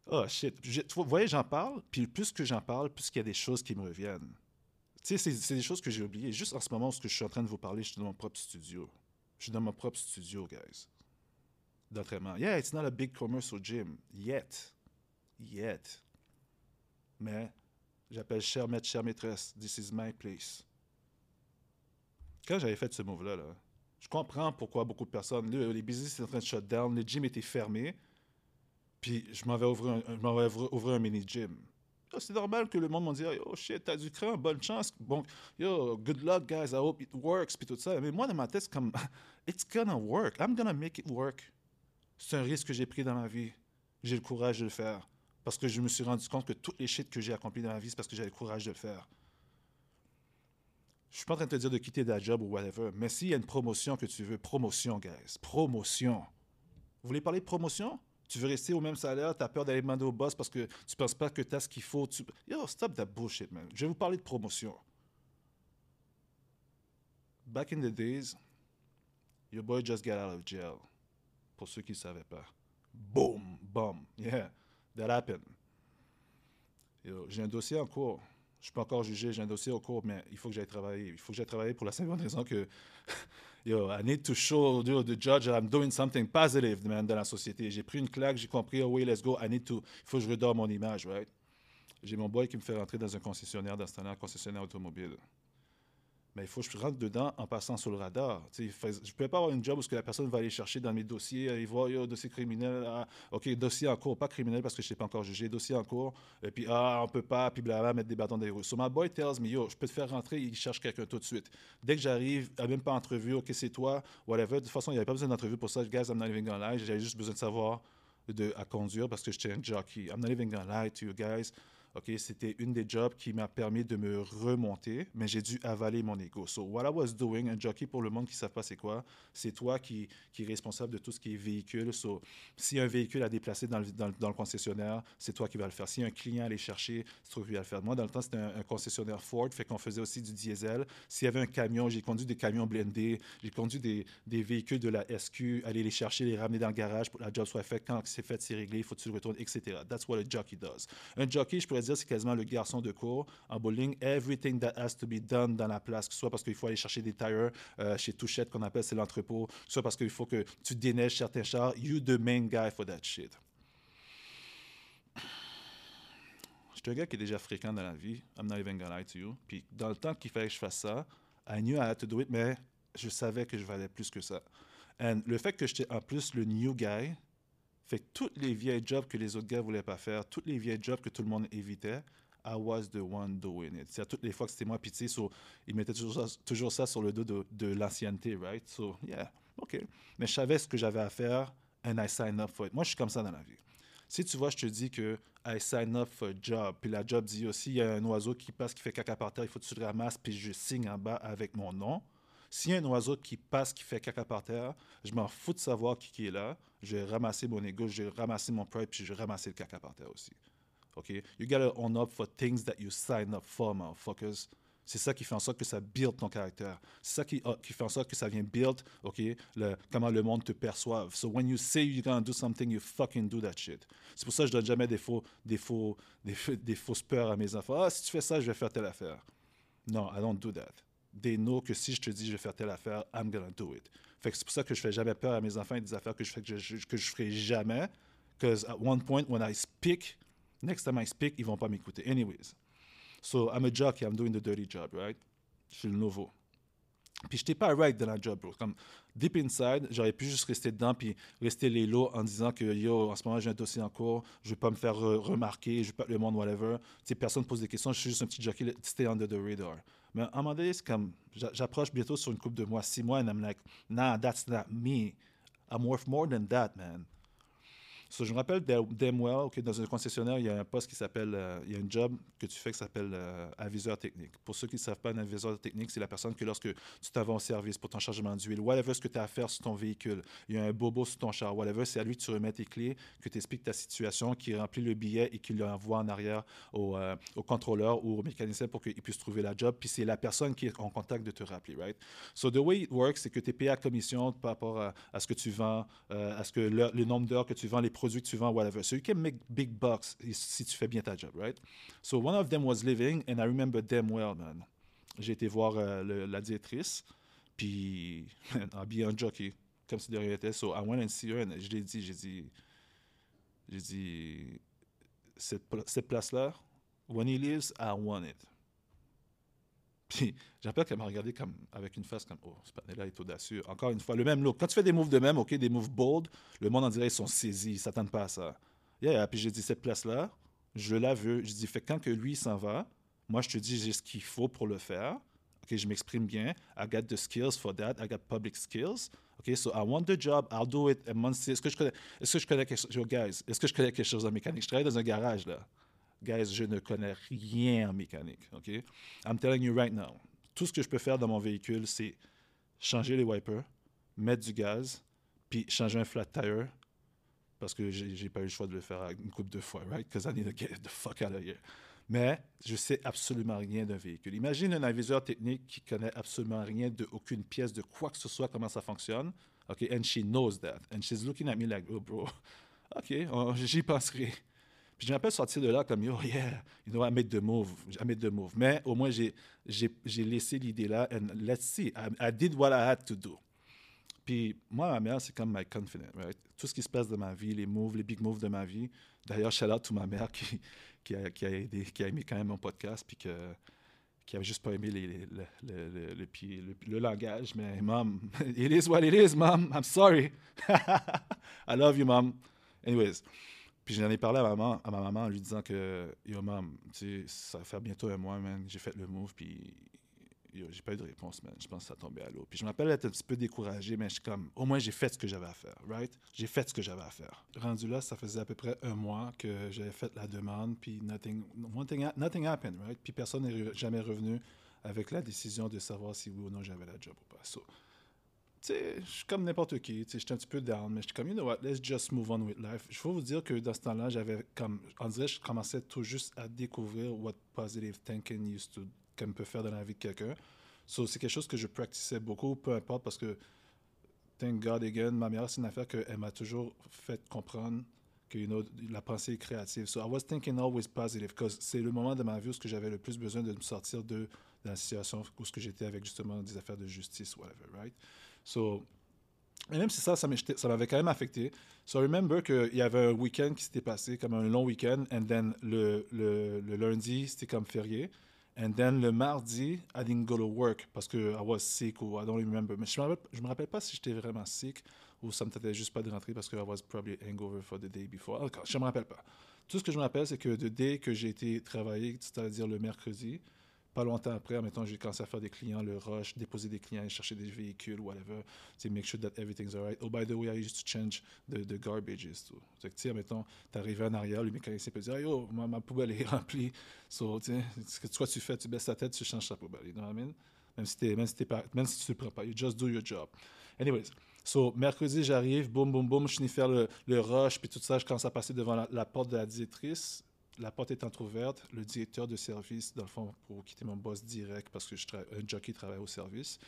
oh shit. Vous voyez, j'en parle, puis plus que j'en parle, plus qu'il y a des choses qui me reviennent. Tu sais, c'est des choses que j'ai oubliées. Juste en ce moment où je suis en train de vous parler, je suis dans mon propre studio. Je suis dans mon propre studio, guys d'entraînement. Yeah, it's not a big commercial gym yet. Yet. Mais j'appelle cher maître, chère maîtresse. This is my place. Quand j'avais fait ce move-là, là, je comprends pourquoi beaucoup de personnes. Là, les business étaient en train de shut down, le gym était fermé. Puis je m'en vais ouvrir un, mini-gym. C'est normal que le monde me dise Oh shit, t'as du cran, bonne chance. Bon, yo, good luck, guys, I hope it works. Puis tout ça. Mais moi, dans ma tête, c'est comme It's gonna work. I'm gonna make it work. C'est un risque que j'ai pris dans ma vie. J'ai le courage de le faire. Parce que je me suis rendu compte que toutes les shit que j'ai accompli dans ma vie, c'est parce que j'avais le courage de le faire. Je suis pas en train de te dire de quitter ta job ou whatever, mais s'il y a une promotion que tu veux, promotion, guys. Promotion. Vous voulez parler de promotion? Tu veux rester au même salaire, tu as peur d'aller demander au boss parce que tu penses pas que tu as ce qu'il faut. Yo, stop that bullshit, man. Je vais vous parler de promotion. Back in the days, your boy just got out of jail pour ceux qui ne savaient pas. Boom, boom, yeah, that happened. J'ai un dossier en cours. Je suis pas encore jugé, j'ai un dossier en cours, mais il faut que j'aille travailler. Il faut que j'aille travailler pour la simple raison que, yo, I need to show yo, the judge that I'm doing something positive, man, dans la société. J'ai pris une claque, j'ai compris, oh oui, let's go, I need to, il faut que je redore mon image, right? J'ai mon boy qui me fait rentrer dans un concessionnaire, dans un concessionnaire automobile il faut que je rentre dedans en passant sur le radar. je ne peux pas avoir une job où la personne va aller chercher dans mes dossiers, aller voir, dossier criminel, ah, OK, dossier en cours, pas criminel parce que je ne sais pas encore jugé, dossier en cours, et puis, ah, on peut pas, puis blablabla, mettre des bâtons dans les roues. So, my boy tells me, yo, je peux te faire rentrer, il cherche quelqu'un tout de suite. Dès que j'arrive, même pas entrevue, OK, c'est toi, whatever. De toute façon, il n'y avait pas besoin d'entrevue pour ça. Guys, I'm not even gonna lie. J'avais juste besoin de savoir de, à conduire parce que j'étais un jockey. I'm not even gonna lie to you guys. OK, c'était une des jobs qui m'a permis de me remonter, mais j'ai dû avaler mon ego. So, what I was doing, un jockey pour le monde qui ne savent pas c'est quoi, c'est toi qui, qui est responsable de tout ce qui est véhicule. So, si un véhicule à déplacer dans le, dans, le concessionnaire, c'est toi qui vas le faire. Si un client allait chercher, c'est toi qui vas le faire. Moi, dans le temps, c'était un, concessionnaire Ford, fait qu'on faisait aussi du diesel. S'il y avait un camion, j'ai conduit des camions blindés, j'ai conduit des, des, véhicules de la SQ, aller les chercher, les ramener dans le garage pour que la job soit faite. Quand c'est fait, c'est réglé, il faut que tu le retournes, etc. That's what a jockey does. Un jockey, je pourrais dire, c'est quasiment le garçon de cours en bowling. Everything that has to be done dans la place, soit parce qu'il faut aller chercher des tires euh, chez Touchette, qu'on appelle, c'est l'entrepôt, soit parce qu'il faut que tu déneiges certains chars. You the main guy for that shit. Je suis un gars qui est déjà fréquent dans la vie. I'm not even gonna lie to you. Puis dans le temps qu'il fallait que je fasse ça, I knew I had to do it, mais je savais que je valais plus que ça. And le fait que j'étais en plus le new guy, fait tous les vieilles jobs que les autres gars voulaient pas faire, tous les vieilles jobs que tout le monde évitait, I was the one doing it. C'est à toutes les fois que c'était moi, sais, ils mettaient toujours ça, sur le dos de, l'ancienneté, right? So, yeah, OK. Mais je savais ce que j'avais à faire, and I signed up for it. Moi, je suis comme ça dans la vie. Si tu vois, je te dis que I sign up for a job, puis la job dit aussi, il y a un oiseau qui passe, qui fait caca par terre, il faut que tu le ramasses, puis je signe en bas avec mon nom, s'il y a un oiseau qui passe, qui fait caca par terre, je m'en fous de savoir qui est là. Je vais ramasser mon ego, je vais ramasser mon pride, puis je vais ramasser le caca par terre aussi. OK? You gotta own up for things that you sign up for, motherfuckers. C'est ça qui fait en sorte que ça build ton caractère. C'est ça qui, uh, qui, fait en sorte que ça vient build, OK, le, comment le monde te perçoive. So when you say you're gonna do something, you fucking do that shit. C'est pour ça que je donne jamais des faux, des faux, des, des fausses peurs à mes enfants. Ah, si tu fais ça, je vais faire telle affaire. Non, I don't do that des noms que si je te dis je vais faire telle affaire, I'm gonna do it. Fait que c'est pour ça que je fais jamais peur à mes enfants et des affaires que je fais que je, que je ferai jamais. Because at one point, when I speak, next time I speak, ils vont pas m'écouter. Anyways. So I'm a jockey, I'm doing the dirty job, right? Je suis le nouveau. Puis j'étais pas right dans la job, bro. Deep inside, j'aurais pu juste rester dedans puis rester les lots en disant que yo, en ce moment j'ai un dossier en cours, je vais pas me faire remarquer, je vais pas le monde, whatever. Tu sais, personne pose des questions, je suis juste un petit jockey, stay under the radar. Mais à un moment donné, c'est comme, j'approche bientôt sur une coupe de mois, six mois, et I'm like, nah, that's not me. I'm worth more than that, man. So, je me rappelle Demwell, dans un concessionnaire, il y a un poste qui s'appelle, euh, il y a un job que tu fais qui s'appelle euh, aviseur technique. Pour ceux qui ne savent pas, un aviseur technique, c'est la personne que lorsque tu t'en vas au service pour ton chargement d'huile, whatever ce que tu as à faire sur ton véhicule, il y a un bobo sur ton char, whatever, c'est à lui que tu remets tes clés, que tu expliques ta situation, qui remplit le billet et qui l'envoie en arrière au, euh, au, contrôleur ou au mécanicien pour qu'il puisse trouver la job. Puis c'est la personne qui est en contact de te rappeler, right? So the way it works, c'est que tu es payé à commission par rapport à, ce que tu vends, à ce que le, le nombre d'heures que tu vends, les produits que tu vends, whatever. So you can make big bucks si tu fais bien ta job, right? So one of them was living, and I remember them well, man. J'ai été voir euh, le, la directrice, puis en jockey, comme si de rien. So I went and see her, and je l'ai dit, j'ai dit, j'ai dit, cette, cette place-là, when he lives, I want it. Puis j'appelle qu'elle m'a regardé comme, avec une face comme Oh, ce panel-là est audacieux. Encore une fois, le même look. Quand tu fais des moves de même, OK, des moves bold, le monde en dirait ils sont saisis, ils ne s'attendent pas à ça. Yeah, puis j'ai dit Cette place-là, je la veux. Je dis Fait quand que lui s'en va, moi je te dis j'ai ce qu'il faut pour le faire. OK, je m'exprime bien. I got the skills for that. I got public skills. OK, so I want the job. I'll do it. Est-ce que je connais, que je connais est-ce que je connais quelque chose en mécanique? Je travaille dans un garage, là. Guys, je ne connais rien en mécanique. OK? I'm telling you right now. Tout ce que je peux faire dans mon véhicule, c'est changer les wipers, mettre du gaz, puis changer un flat tire parce que j'ai pas eu le choix de le faire une couple de fois, right? Because I need to get the fuck out of here. Mais je sais absolument rien d'un véhicule. Imagine un aviseur technique qui connaît absolument rien de aucune pièce, de quoi que ce soit, comment ça fonctionne. OK, and she knows that. And she's looking at me like, oh, bro, OK, j'y penserai. Puis je me rappelle sortir de là comme, yo, yeah, you know, I made the move, I made the move. Mais au moins, j'ai, laissé l'idée là, and let's see, I, did what I had to do. Puis moi, ma mère, c'est comme my confident, right? Tout ce qui se passe dans ma vie, les moves, les big moves de ma vie. D'ailleurs, shout out to ma mère qui, qui, a, qui, a aidé, qui a aimé quand même mon podcast, puis que, qui avait juste pas aimé les, les, le, le, le, le, langage. Mais, mom, it is what it is, mom. I'm sorry. I love you, mom. Anyways. Puis j'en ai parlé à, ma maman en lui disant que, yo, maman, tu sais, ça va faire bientôt un mois, man, j'ai fait le move, puis j'ai pas eu de réponse, man. Je pense que ça tombé à l'eau. Puis je m'appelle être un petit peu découragé, mais je suis comme, au moins j'ai fait ce que j'avais à faire, right? J'ai fait ce que j'avais à faire. Rendu là, ça faisait à peu près un mois que j'avais fait la demande, puis nothing, nothing happened, right? Puis personne n'est jamais revenu avec la décision de savoir si oui ou non j'avais la job ou pas. Je suis comme n'importe qui, je suis un petit peu down, mais je suis comme, you know what, let's just move on with life. Je faut vous dire que dans ce temps-là, j'avais comme, on dirait, je commençais tout juste à découvrir what positive thinking used to, comme peut faire dans la vie de quelqu'un. So, c'est quelque chose que je pratiquais beaucoup, peu importe, parce que, thank God again, ma mère, c'est une affaire qu'elle m'a toujours fait comprendre que you know, la pensée est créative. So I was thinking always positive, because c'est le moment de ma vie où j'avais le plus besoin de me sortir de la situation où j'étais avec justement des affaires de justice, whatever, right? So, même si ça, ça m'avait quand même affecté. So, I remember qu'il y avait un week-end qui s'était passé, comme un long week-end, and then le, lundi, c'était comme férié. And then le mardi, I didn't go to work parce que I was sick ou I don't remember. Mais je me, me, rappelle pas si j'étais vraiment sick ou ça me tentait juste pas de rentrer parce que I was probably hangover for the day before. Encore, je me rappelle pas. Tout ce que je me rappelle, c'est que le day que j'ai été travailler, c'est-à-dire le mercredi, pas longtemps après, mettons, j'ai commencé à faire des clients, le rush, déposer des clients, chercher des véhicules, whatever, to make sure that everything's alright. Oh, by the way, I used to change the, the garbages, too. Tu sais, mettons, t'arrives en arrière, le mécanicien peut dire, hey, oh, ma, poubelle est remplie. So, tu ce que tu fais, tu baisses ta tête, tu changes ta poubelle. You know what I mean? Même si, même, si pas, même si tu ne prends pas, you just do your job. Anyways, so, mercredi, j'arrive, boum, boum, boum, je finis faire le, rush, puis tout ça, je commence à passer devant la, la porte de la directrice la porte est entrouverte, le directeur de service, dans le fond, pour quitter mon boss direct parce que je un jockey travaille au service,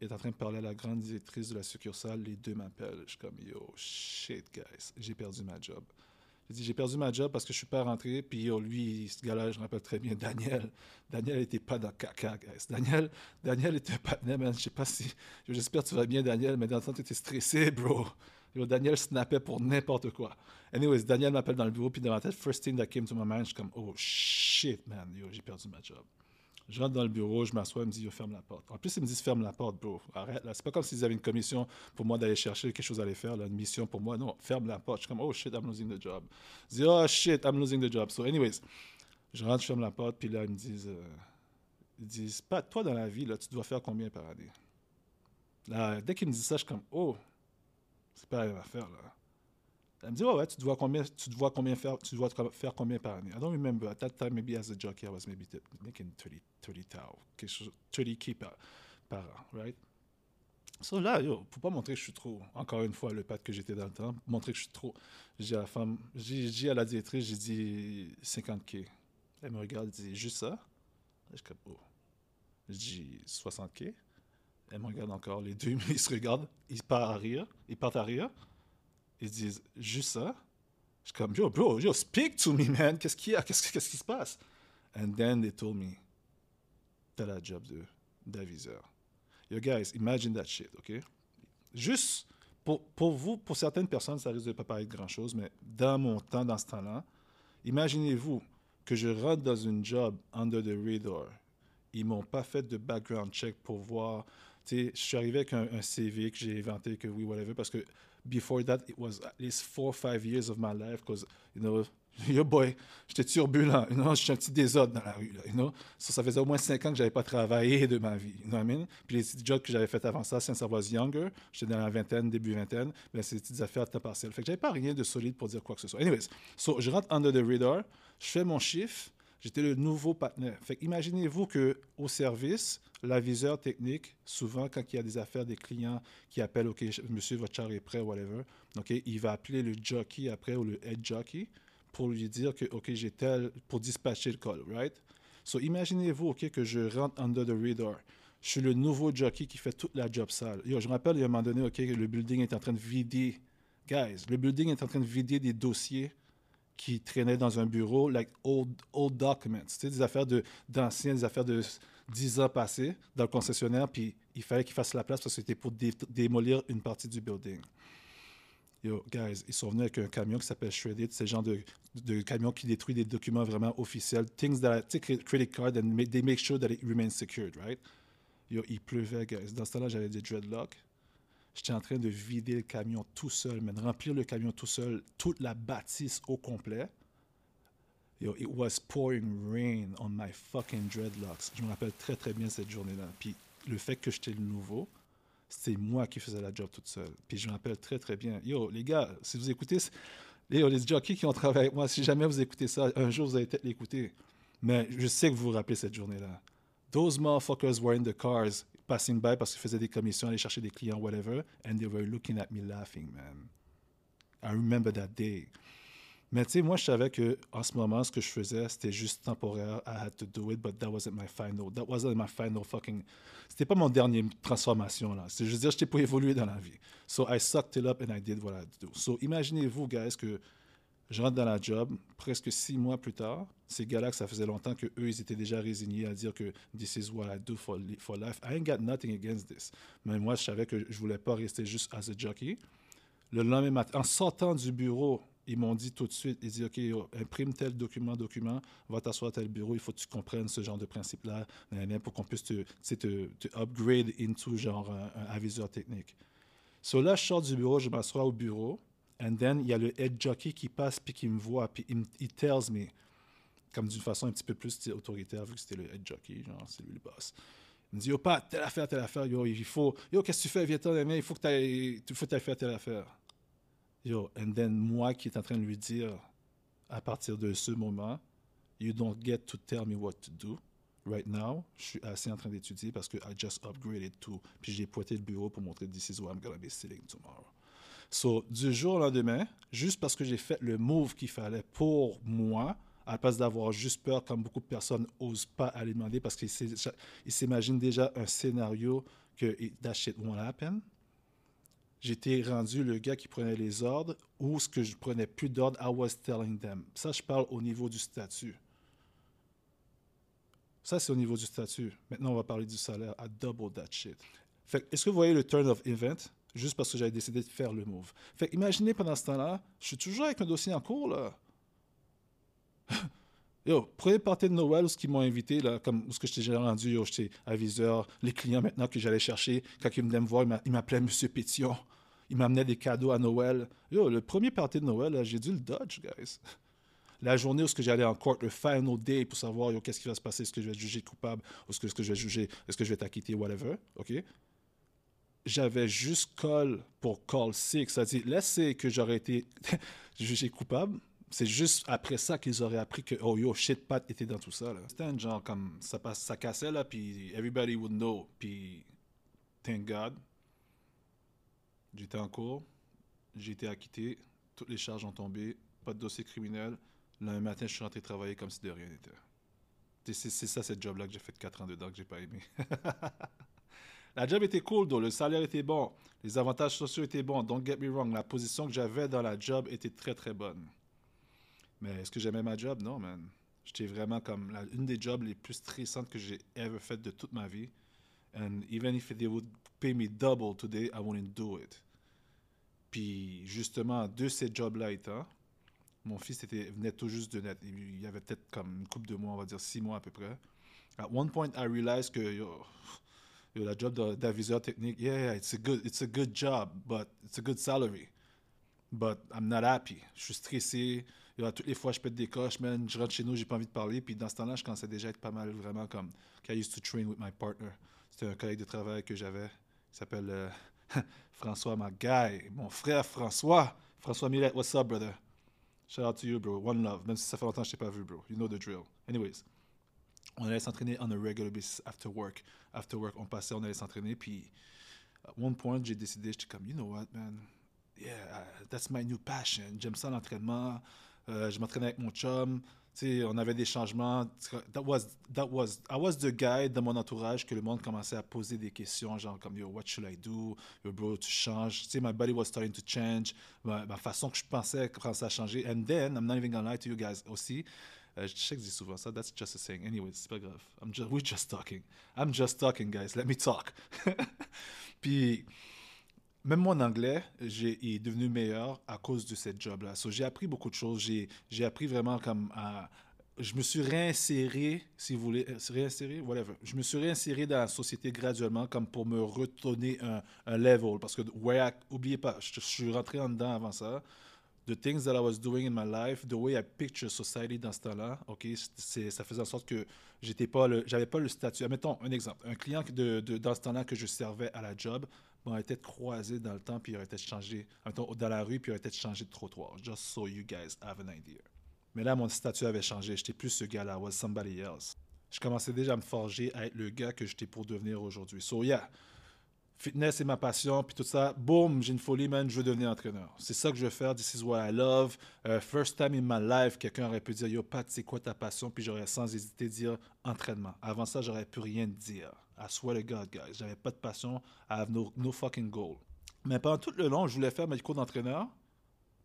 est en train de parler à la grande directrice de la succursale. Les deux m'appellent. Je suis comme, yo, shit, guys, j'ai perdu ma job. J'ai dit, j'ai perdu ma job parce que je suis pas rentré. Puis yo, lui, ce gars-là, je me rappelle très bien, Daniel. Daniel n'était pas dans caca, guys. Daniel, Daniel était pas, man. Je sais pas si, j'espère que tu vas bien, Daniel, mais dans le temps, tu étais stressé, bro. Daniel snappait pour n'importe quoi. Anyways, Daniel m'appelle dans le bureau, puis dans ma tête, first thing that came to my mind, je suis comme, oh shit, man, yo, j'ai perdu ma job. Je rentre dans le bureau, je m'assois, il me dit, yo, ferme la porte. En plus, ils me disent, ferme la porte, bro. Arrête, là. C'est pas comme s'ils avaient une commission pour moi d'aller chercher quelque chose à aller faire, une mission pour moi. Non, ferme la porte. Je suis comme, oh shit, I'm losing the job. Je dis, oh shit, I'm losing the job. So, anyways, je rentre, je ferme la porte, puis là, ils me disent, euh, pas toi dans la vie, là, tu dois faire combien par année? Là, dès qu'ils me disent ça, je suis comme, oh, C'est pas même affaire, là. Elle me dit, ouais, ouais, tu te vois combien, tu te vois combien faire, tu dois faire combien par année? I don't remember. At that time, maybe as a jockey, I was maybe making 30, 30 quelque chose, 30 k par, par an, right? So là, yo, pour pas montrer que je suis trop, encore une fois, le pat que j'étais dans le temps, montrer que je suis trop, j'ai à la femme, j'ai dit à la directrice, j'ai dit 50K. Elle me regarde, elle dit, juste ça? Je dis, oh. Je dis 60K. Elle me regarde encore, les deux, ils se regardent, ils partent à rire, ils partent à rire. Ils disent, juste ça? Je suis comme, yo, bro, yo, speak to me, man. Qu'est-ce qu'il y a? Qu'est-ce, qu'est-ce qui se passe? And then they told me, t'as la job de, d'aviseur. Yo, guys, imagine that shit, OK? Juste, pour, vous, pour certaines personnes, ça risque de pas paraître grand-chose, mais dans mon temps, dans ce temps-là, imaginez-vous que je rentre dans une job under the radar. Ils m'ont pas fait de background check pour voir. Je suis arrivé avec un, CV que j'ai inventé, que oui, whatever, parce que before that, it was at least four or five years of my life because, you know, yo boy, j'étais turbulent, you know, j'étais un petit désordre dans la rue, you know. So, ça faisait au moins cinq ans que j'avais pas travaillé de ma vie, you know what I mean? Puis les petits jobs que j'avais fait avant ça, since I was younger, j'étais dans la vingtaine, début vingtaine, mais c'est des petites affaires à temps partiel. Fait que j'avais pas rien de solide pour dire quoi que ce soit. Anyways, so, je rentre under the radar, je fais mon chiffre, J'étais le nouveau partenaire. Fait imaginez-vous que au service, l'aviseur technique, souvent quand il y a des affaires des clients qui appellent, OK, monsieur, votre char est prêt, whatever, OK, il va appeler le jockey après ou le head jockey pour lui dire que, OK, j'ai tel, pour dispatcher le call, right? So imaginez-vous, OK, que je rentre under the radar. Je suis le nouveau jockey qui fait toute la job sale. Je me rappelle, il y a un moment donné, OK, le building est en train de vider. Guys, le building est en train de vider des dossiers qui traînaient dans un bureau, like old, old documents, des affaires d'anciens, des affaires de 10 ans passés dans le concessionnaire, puis il fallait qu'ils fassent la place parce que c'était pour démolir une partie du building. Yo, guys, ils sont venus avec un camion qui s'appelle Shredded, c'est le genre de, de, camion qui détruit des documents vraiment officiels, things that, tu credit card, and they make sure that it remains secured, right? Yo, il pleuvait, guys. Dans ce temps-là, j'avais des dreadlocks. J'étais en train de vider le camion tout seul, mais de remplir le camion tout seul, toute la bâtisse au complet. Yo, it was pouring rain on my fucking dreadlocks. Je me rappelle très très bien cette journée-là. Puis le fait que j'étais le nouveau, c'est moi qui faisais la job toute seule. Puis je me rappelle très très bien. Yo, les gars, si vous écoutez, yo, les jockeys qui ont travaillé avec moi, si jamais vous écoutez ça, un jour vous allez peut-être l'écouter. Mais je sais que vous vous rappelez cette journée-là. Those motherfuckers were in the cars passing by parce qu'ils faisaient des commissions, aller chercher des clients, whatever, and they were looking at me laughing, man. I remember that day. Mais tu sais, moi, je savais que en ce moment, ce que je faisais, c'était juste temporaire. I had to do it, but that wasn't my final. That wasn't my final fucking. C'était pas mon dernier transformation là. C'est juste dire, j'étais pour évoluer dans la vie. So I sucked it up and I did what I had to do. So imaginez-vous, guys, que je rentre dans la job, presque six mois plus tard. Ces gars-là, ça faisait longtemps qu'eux, ils étaient déjà résignés à dire que this is what I do for, life. I ain't got nothing against this. Mais moi, je savais que je voulais pas rester juste as a jockey. Le lendemain matin, en sortant du bureau, ils m'ont dit tout de suite, ils disent, OK, imprime tel document, document, va t'asseoir à tel bureau, il faut que tu comprennes ce genre de principe-là, pour qu'on puisse te, upgrade into genre un aviseur technique. So là, je sors du bureau, je m'assois au bureau, And then, il y a le head jockey qui passe puis qui me voit, puis il, il tells me, comme d'une façon un petit peu plus autoritaire, vu que c'était le head jockey, genre, c'est lui le boss. Il me dit, yo, pas telle affaire, telle affaire, yo, il faut, yo, qu'est-ce que tu fais, viens-t'en, il faut que tu ailles faire telle affaire. Yo, and then, moi qui est en train de lui dire, à partir de ce moment, you don't get to tell me what to do. Right now, je suis assez en train d'étudier parce que I just upgraded to, puis j'ai pointé le bureau pour montrer this is what I'm gonna be sitting tomorrow. So, du jour au lendemain, juste parce que j'ai fait le move qu'il fallait pour moi, à la place d'avoir juste peur, comme beaucoup de personnes n'osent pas aller demander parce qu'ils s'imaginent déjà un scénario que that shit won't happen. J'étais rendu le gars qui prenait les ordres ou ce que je prenais plus d'ordres, I was telling them. Ça, je parle au niveau du statut. Ça, c'est au niveau du statut. Maintenant, on va parler du salaire. I double that shit. Est-ce que vous voyez le turn of event? Juste parce que j'avais décidé de faire le move. Fait imaginez pendant ce temps-là, je suis toujours avec un dossier en cours, là. Yo, premier partie de Noël où ils m'ont invité, là, comme où ce que j'étais déjà rendu, yo, j'étais aviseur, les clients maintenant que j'allais chercher, quand ils venaient me voir, ils m'appelaient Monsieur Pétion. Ils m'amenaient des cadeaux à Noël. Yo, le premier party de Noël, j'ai dû le dodge, guys. La journée où j'allais en court, le final day pour savoir, yo, qu'est-ce qui va se passer, est-ce que je vais être jugé coupable, ou est-ce que, est -ce que je vais juger, est-ce que je vais t'acquitter, whatever, OK? J'avais juste call pour call sick. C'est-à-dire, là, c'est que j'aurais été jugé coupable. C'est juste après ça qu'ils auraient appris que, oh yo, shit, Pat était dans tout ça. C'était un genre comme, ça, passe, ça cassait là, puis everybody would know. Puis, thank God, j'étais en cours, j'ai été acquitté, toutes les charges ont tombé, pas de dossier criminel. Le matin, je suis rentré travailler comme si de rien n'était. C'est ça, cette job-là que j'ai fait 4 ans dedans que j'ai pas aimé. la job était cool, le salaire était bon, les avantages sociaux étaient bons, don't get me wrong, la position que j'avais dans la job était très très bonne. Mais est-ce que j'aimais ma job? Non, man. J'étais vraiment comme une des jobs les plus stressantes que j'ai ever faites de toute ma vie. And even if they would pay me double today, I wouldn't do it. Puis justement, de ces jobs-là étant, mon fils venait tout juste de naître. Il y avait peut-être comme une couple de mois, on va dire six mois à peu près. At one point, I realized que la job d'aviseur technique, yeah, it's a good, it's a good job, but it's a good salary. But I'm not happy. Je suis stressé. Yo, toutes les fois, je pète des coches, man. Je rentre chez nous, j'ai pas envie de parler. Puis dans ce temps-là, je commençais déjà à être pas mal vraiment comme. I used to train with my partner. C'était un collègue de travail que j'avais. Il s'appelle euh, François, my. Mon frère François. François Millet, what's up, brother? Shout out to you, bro. One love. Même si ça fait longtemps que je t'ai pas vu, bro. You know the drill. Anyways, on allait s'entraîner on a regular basis after work. After work, on passait, on allait s'entraîner. Puis, at one point, j'ai décidé, j'étais comme, you know what, man? Yeah, uh, that's my new passion. J'aime ça l'entraînement. Euh, je m'entraînais avec mon chum on avait des changements. That was, that was, I was the guy dans mon entourage que le monde commençait à poser des questions, genre comme, yo, what should I do? Yo, bro, tu changes. Sais, my body was starting to change. Ma, façon que je pensais commençait à changer. And then, I'm not even gonna lie to you guys aussi. Euh, je sais que je dis souvent ça, that's just a saying. Anyways, c'est pas grave. I'm just, we're just talking. I'm just talking, guys. Let me talk. Puis, même mon anglais j'ai, est devenu meilleur à cause de cette job-là. j'ai appris beaucoup de choses. J'ai, j'ai appris vraiment comme. Je me suis réinséré, si vous voulez, euh, réinséré, whatever. Je me suis réinséré dans la société graduellement comme pour me retourner un, un level. Parce que, oubliez pas, je, suis rentré en dedans avant ça. The things that I was doing in my life, the way I picture society dans ce temps-là, ok, c'est, ça faisait en sorte que j'étais pas le, j'avais pas le statut. Mettons un exemple, un client de, de, dans ce temps-là que je servais à la job, on aurait été croisé dans le temps, puis il aurait été changé, dans la rue, puis il aurait été changé de trottoir. Just so you guys have an idea. Mais là, mon statut avait changé. J'étais plus ce gars-là. I was somebody else. Je commençais déjà à me forger à être le gars que j'étais pour devenir aujourd'hui. So yeah, fitness est ma passion, puis tout ça. Boom, j'ai une folie, man, je veux devenir entraîneur. C'est ça que je veux faire. This is what I love. Uh, first time in my life, quelqu'un aurait pu dire, yo, Pat, c'est quoi ta passion? Puis j'aurais sans hésiter dire entraînement. Avant ça, j'aurais pu rien dire. I swear to God, guys. J'avais pas de passion. I have no, no fucking goal. Mais pendant tout le long, je voulais faire mes cours d'entraîneur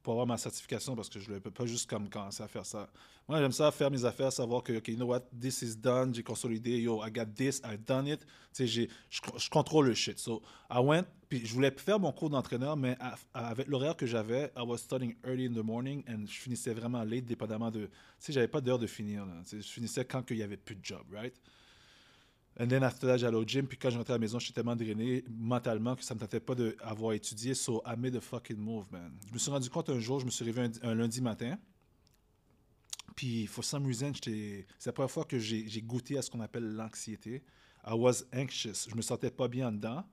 pour avoir ma certification parce que je ne peux pas juste comme commencer à faire ça. Moi, j'aime ça, faire mes affaires, savoir que, OK, you know what, this is done, j'ai consolidé, yo, I got this, I've done it. Tu sais, je, contrôle le shit. So, I went, puis je voulais faire mon cours d'entraîneur, mais avec l'horaire que j'avais, I was studying early in the morning and je finissais vraiment late, dépendamment de. Tu sais, j'avais pas d'heure de finir. je finissais quand il n'y avait plus de job, right? And then after that, j'allais au gym, puis quand je rentrais à la maison, j'étais tellement drainé mentalement que ça me tentait pas d'avoir étudié. So I made a fucking move, man. Je me suis rendu compte un jour, je me suis réveillé un, lundi matin. Puis, for some reason, c'est la première fois que j'ai goûté à ce qu'on appelle l'anxiété. I was anxious. Je me sentais pas bien dedans.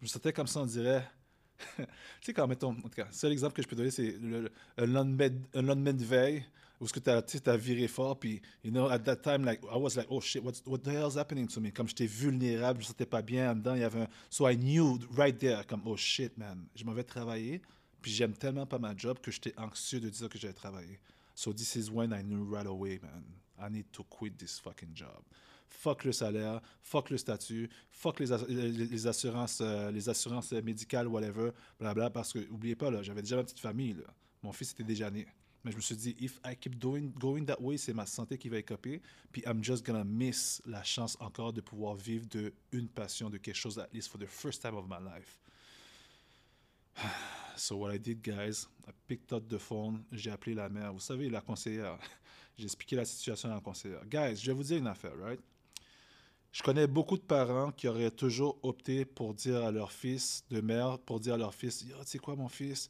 Je me sentais comme ça, on dirait. tu sais, quand, mettons, en tout cas, le seul exemple que je peux donner, c'est lendemain, un lendemain de veille où ce que tu as, viré fort, puis, you know, at that time, like, I was like, oh shit, what, the hell's happening to me? Comme j'étais vulnérable, je sentais pas bien en dedans, il y avait un... So I knew right there, comme, oh shit, man, je m'en vais travailler, puis j'aime tellement pas ma job que j'étais anxieux de dire que j'allais travailler. So this is when I knew right away, man, I need to quit this fucking job. Fuck le salaire, fuck le statut, fuck les, les, assurances, euh, les assurances médicales, whatever, blabla, parce que, oubliez pas, là, j'avais déjà ma petite famille, là. Mon fils était déjà né. Mais je me suis dit, if I keep doing, going that way, c'est ma santé qui va écoper. Puis I'm just gonna miss la chance encore de pouvoir vivre de une passion, de quelque chose, at least for the first time of my life. So what I did, guys, I picked up the phone, j'ai appelé la mère. Vous savez, la conseillère. j'ai expliqué la situation à la conseillère. Guys, je vais vous dire une affaire, right? Je connais beaucoup de parents qui auraient toujours opté pour dire à leur fils, de mère, pour dire à leur fils, tu sais quoi, mon fils,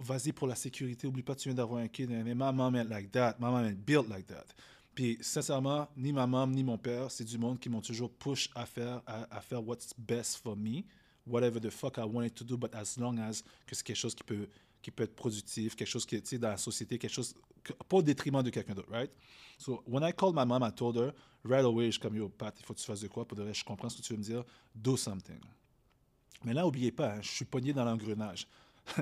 vas-y pour la sécurité, oublie pas, tu viens d'avoir un kid. Mais ma maman est like that, ma maman est built like that. Puis, sincèrement, ni ma maman ni mon père, c'est du monde qui m'ont toujours push à faire, à, faire what's best for me, whatever the fuck I wanted to do, but as long as que c'est quelque chose qui peut, qui peut être productif, quelque chose qui est dans la société, quelque chose, pas au détriment de quelqu'un d'autre, right? So, when I called my mom, I told her, right away, je suis comme, yo, Pat, il faut que tu fasses de quoi? Pour de vrai, je comprends ce que tu veux me dire. Do something. Mais là, n'oubliez pas, hein, je suis pogné dans l'engrenage.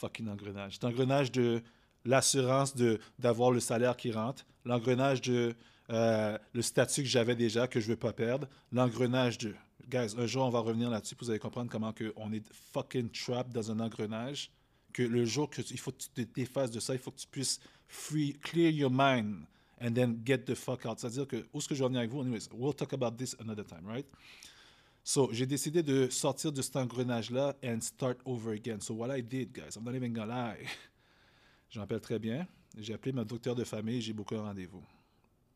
Fucking engrenage. C'est l'engrenage de l'assurance d'avoir le salaire qui rentre, l'engrenage de euh, le statut que j'avais déjà, que je ne veux pas perdre, l'engrenage de... Guys, un jour, on va revenir là-dessus, vous allez comprendre comment que on est fucking trapped dans un engrenage, que le jour que il faut que tu te défasses de ça, il faut que tu puisses free, clear your mind, and then get the fuck out. C'est-à-dire que, où est-ce que je vais venir avec vous? Anyways, we'll talk about this another time, right? So, j'ai décidé de sortir de cet engrenage-là and start over again. So, what I did, guys, I'm not even gonna lie. Je m'appelle très bien. J'ai appelé ma docteur de famille, j'ai beaucoup de rendez-vous.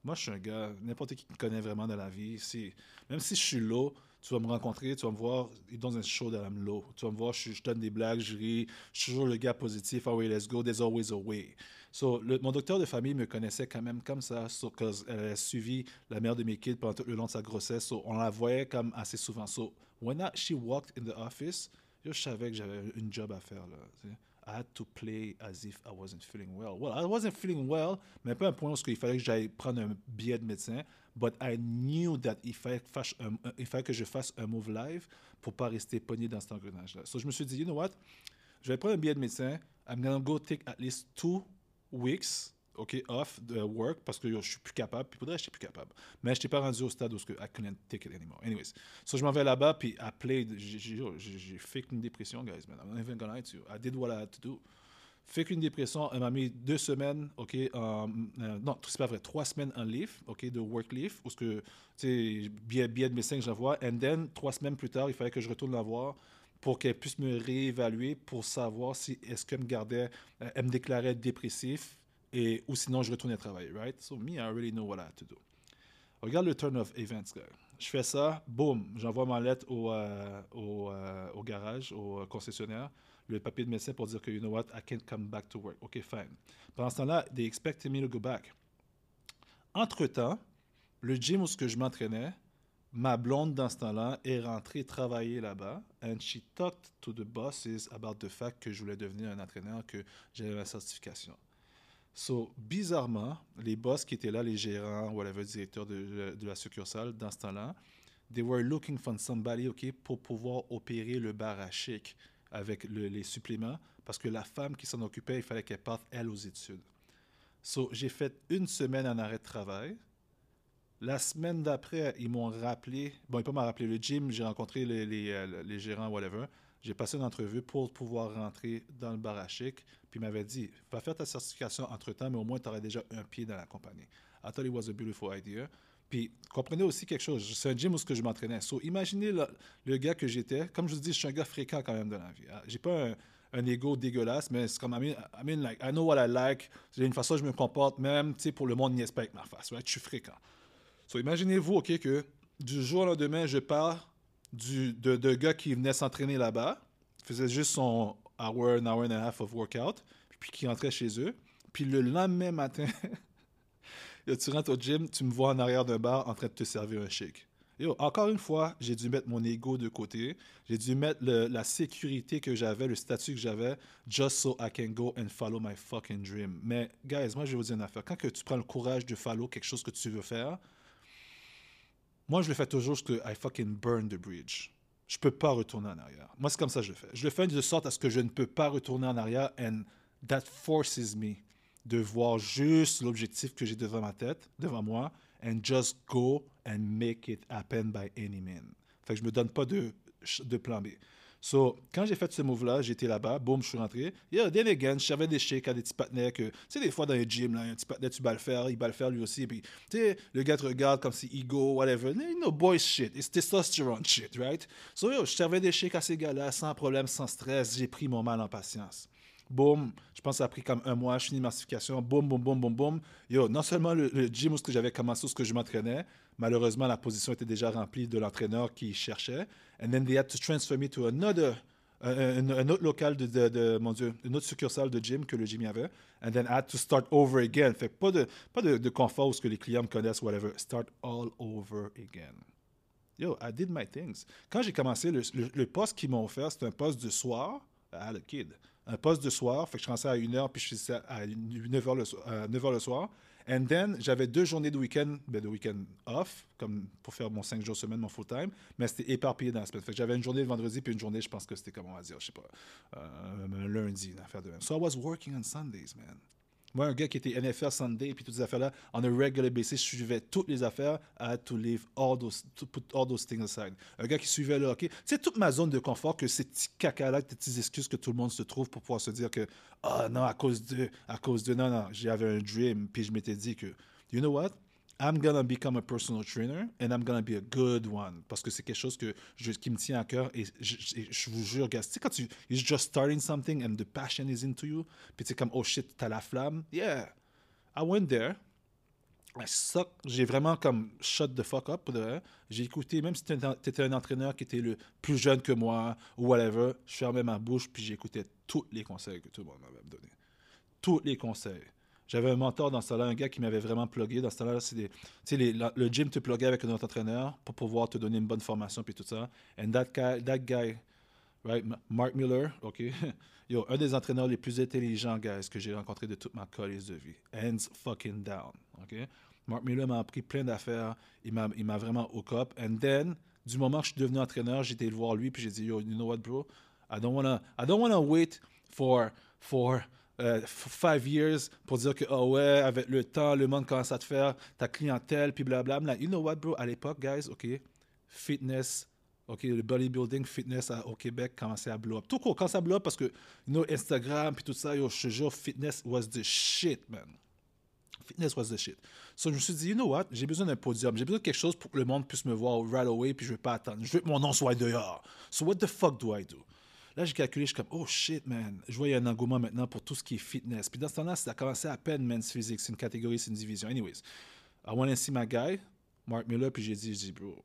Moi, je suis un gars, n'importe qui me connaît vraiment dans la vie, même si je suis low, tu vas me rencontrer, tu vas me voir, dans un show that I'm low. Tu vas me voir, je, donne des blagues, je ris, je suis toujours le gars positif, oh oui, let's go, there's always a way. So, mon docteur de famille me connaissait quand même comme ça, so, elle a suivi la mère de mes kids pendant tout le long de sa grossesse, so, on la voyait comme assez souvent. So, when she walked in the office, je savais que j'avais une job à faire là. I had to play as if I wasn't feeling well. Well, I wasn't feeling well, mais pas un point où il fallait que j'aille prendre un billet de médecin. But I knew that il fallait, que, um, il fallait que je fasse un move live pour pas rester pogné dans cet engrenage-là. So je me suis dit, you know what? Je vais prendre un billet de médecin. I'm gonna go take at least two weeks OK, off the work parce que je suis plus capable. Puis pour je suis plus capable. Mais je n'étais pas rendu au stade où je I couldn't take it anymore. Anyways, so je m'en vais là-bas, puis I played. J'ai fait une dépression, guys, man. I'm not even gonna lie to you. I did what I had to do. Fait qu'une dépression, elle m'a mis deux semaines, OK, euh, non, c'est pas vrai, trois semaines en leave, OK, de work leave, où ce que, tu sais, billet, billet de médecin que j'envoie, and then, trois semaines plus tard, il fallait que je retourne la voir pour qu'elle puisse me réévaluer pour savoir si est-ce qu'elle me gardait, euh, elle me déclarait dépressif, et, ou sinon je retournais travailler, right? So me, I already know what I have to do. Regarde le turn of events, gars. Je fais ça, boum, j'envoie ma lettre au, euh, euh, au, garage, au concessionnaire, le papier de médecin pour dire que, you know what, I can't come back to work. OK, fine. Pendant ce temps-là, they expected me to go back. Entre-temps, le gym où je m'entraînais, ma blonde dans ce temps-là est rentrée travailler là-bas and she talked to the bosses about the fact que je voulais devenir un entraîneur, que j'avais ma certification. So, bizarrement, les boss qui étaient là, les gérants, whatever, directeurs de, de la succursale, dans ce temps-là, they were looking for somebody, OK, pour pouvoir opérer le bar à chic avec les suppléments, parce que la femme qui s'en occupait, il fallait qu'elle parte, elle, aux études. So, j'ai fait une semaine en arrêt de travail. La semaine d'après, ils m'ont rappelé, bon, ils pas m'ont rappelé le gym, j'ai rencontré euh, les, gérants, whatever. J'ai passé une entrevue pour pouvoir rentrer dans le bar à chic. Puis il m'avait dit, va faire ta certification entre-temps, mais au moins tu aurais déjà un pied dans la compagnie. I thought it was a beautiful idea. Puis comprenez aussi quelque chose, c'est un gym où je m'entraînais. So imaginez le, gars que j'étais. Comme je vous dis, je suis un gars fréquent quand même dans la vie. Ah, j'ai pas un, ego dégueulasse, mais c'est comme, I mean, like, I know what I like. J'ai une façon je me comporte, même, tu pour le monde n'y pas avec ma face. Je suis fréquent. So imaginez-vous, OK, que du jour au lendemain, je pars de, gars qui venait s'entraîner là-bas, faisait juste son hour, an hour and a half of workout, puis qui rentrait chez eux. Puis le lendemain matin, tu rentres au gym, tu me vois en arrière d'un bar en train de te servir un shake. encore une fois, j'ai dû mettre mon ego de côté. J'ai dû mettre la sécurité que j'avais, le statut que j'avais, just so I can go and follow my fucking dream. Mais, guys, moi, je vais vous dire une affaire. Quand que tu prends le courage de follow quelque chose que tu veux faire, moi, je le fais toujours que I fucking burn the bridge je peux pas retourner en arrière. Moi, c'est comme ça que je le fais. Je le fais de sorte à ce que je ne peux pas retourner en arrière and that forces me de voir juste l'objectif que j'ai devant ma tête, devant moi, and just go and make it happen by any means. Fait que je me donne pas de, de plan B. So, quand j'ai fait ce move-là, j'étais là-bas, boum, je suis rentré. Yeah, then again, j'avais des shakes à des petits patinets que, tu sais, des fois dans les gym, là, un petit patinet, tu vas le faire, il va le faire lui aussi. Puis, tu sais, le gars te regarde comme si ego, whatever. You know, boys shit. It's testosterone shit, right? So, yo, je servais des shakes à ces gars-là, sans problème, sans stress. J'ai pris mon mal en patience. Boum, je pense que ça a pris comme un mois, je finis ma certification, boum, boum, boum, boum, boum. Yo, non seulement le, gym où j'avais commencé, où je m'entraînais, malheureusement, la position était déjà remplie de l'entraîneur qui cherchait. And then they had to transfer me to another, un, autre local de, mon Dieu, une autre succursale de gym que le gym y avait. And then I had to start over again. Fait pas de, pas de, confort où ce que les clients me connaissent, whatever. Start all over again. Yo, I did my things. Quand j'ai commencé, le, poste qu'ils m'ont offert, c'était un poste de soir à le kid. Un poste de soir, fait que je commençais à 1h, puis je faisais à 9h le, 9h le soir. And then, j'avais deux journées de week-end, ben de week-end off, comme pour faire mon 5 jours semaine, mon full-time, mais c'était éparpillé dans la semaine. Fait j'avais une journée le vendredi, puis une journée, je pense que c'était, comme on va dire, je sais pas, euh, un lundi, une affaire de même. So I was working on Sundays, man. Moi, un gars qui était NFL Sunday, puis toutes ces affaires-là, on a regular basis, je suivais toutes les affaires. Had to leave all those, to put all those things aside. Un gars qui suivait le hockey. C'est toute ma zone de confort que ces petits caca-là, ces petites excuses que tout le monde se trouve pour pouvoir se dire que, ah oh, non, à cause de, à cause de, non, non, j'avais un dream, puis je m'étais dit que, you know what? I'm gonna become a personal trainer and I'm gonna be a good one parce que c'est quelque chose que qui me tient à cœur et je, vous jure, gars, tu sais, quand tu you're just starting something and the passion is into you, puis tu comme oh shit, t'as la flamme, yeah, I went there. I suck. J'ai vraiment comme shut the fuck up. J'ai écouté, même si tu étais un entraîneur qui était le plus jeune que moi ou whatever, je fermais ma bouche puis j'écoutais tous les conseils que tout le monde m'avait donné. Tous les conseils. J'avais un mentor dans ce temps-là, un gars qui m'avait vraiment plugué. Dans ce temps-là, c'est le gym te pluguait avec un autre entraîneur pour pouvoir te donner une bonne formation puis tout ça. And that guy, that guy right, Mark Miller, OK, yo, un des entraîneurs les plus intelligents, guys, que j'ai rencontré de toute ma carrière de vie. Hands fucking down, OK? Mark Miller m'a appris plein d'affaires. Il m'a, il m'a vraiment hook up. And then, du moment que je suis devenu entraîneur, j'ai été le voir lui, puis j'ai dit, yo, you know what, bro? I don't wanna, I don't wanna wait for, for, euh, five years pour dire que, oh ouais, avec le temps, le monde commence à te faire ta clientèle, puis blablabla. You know what, bro? À l'époque, guys, OK, fitness, OK, le bodybuilding, fitness au Québec commençait à blow up. Tout court, quand ça blow up, parce que, you know, Instagram, puis tout ça, yo, je jure, fitness was the shit, man. Fitness was the shit. So, je me suis dit, you know what, j'ai besoin d'un podium. J'ai besoin de quelque chose pour que le monde puisse me voir right away, puis je vais pas attendre. Je veux que mon nom soit dehors. So, what the fuck do I do? Là, j'ai calculé, je suis comme, oh shit, man. Je vois, il y a un engouement maintenant pour tout ce qui est fitness. Puis dans ce temps-là, ça a commencé à peine men's physique. C'est une catégorie, c'est une division. Anyways, I went to see my guy, Mark Miller, puis j'ai dit, j'ai dit, bro,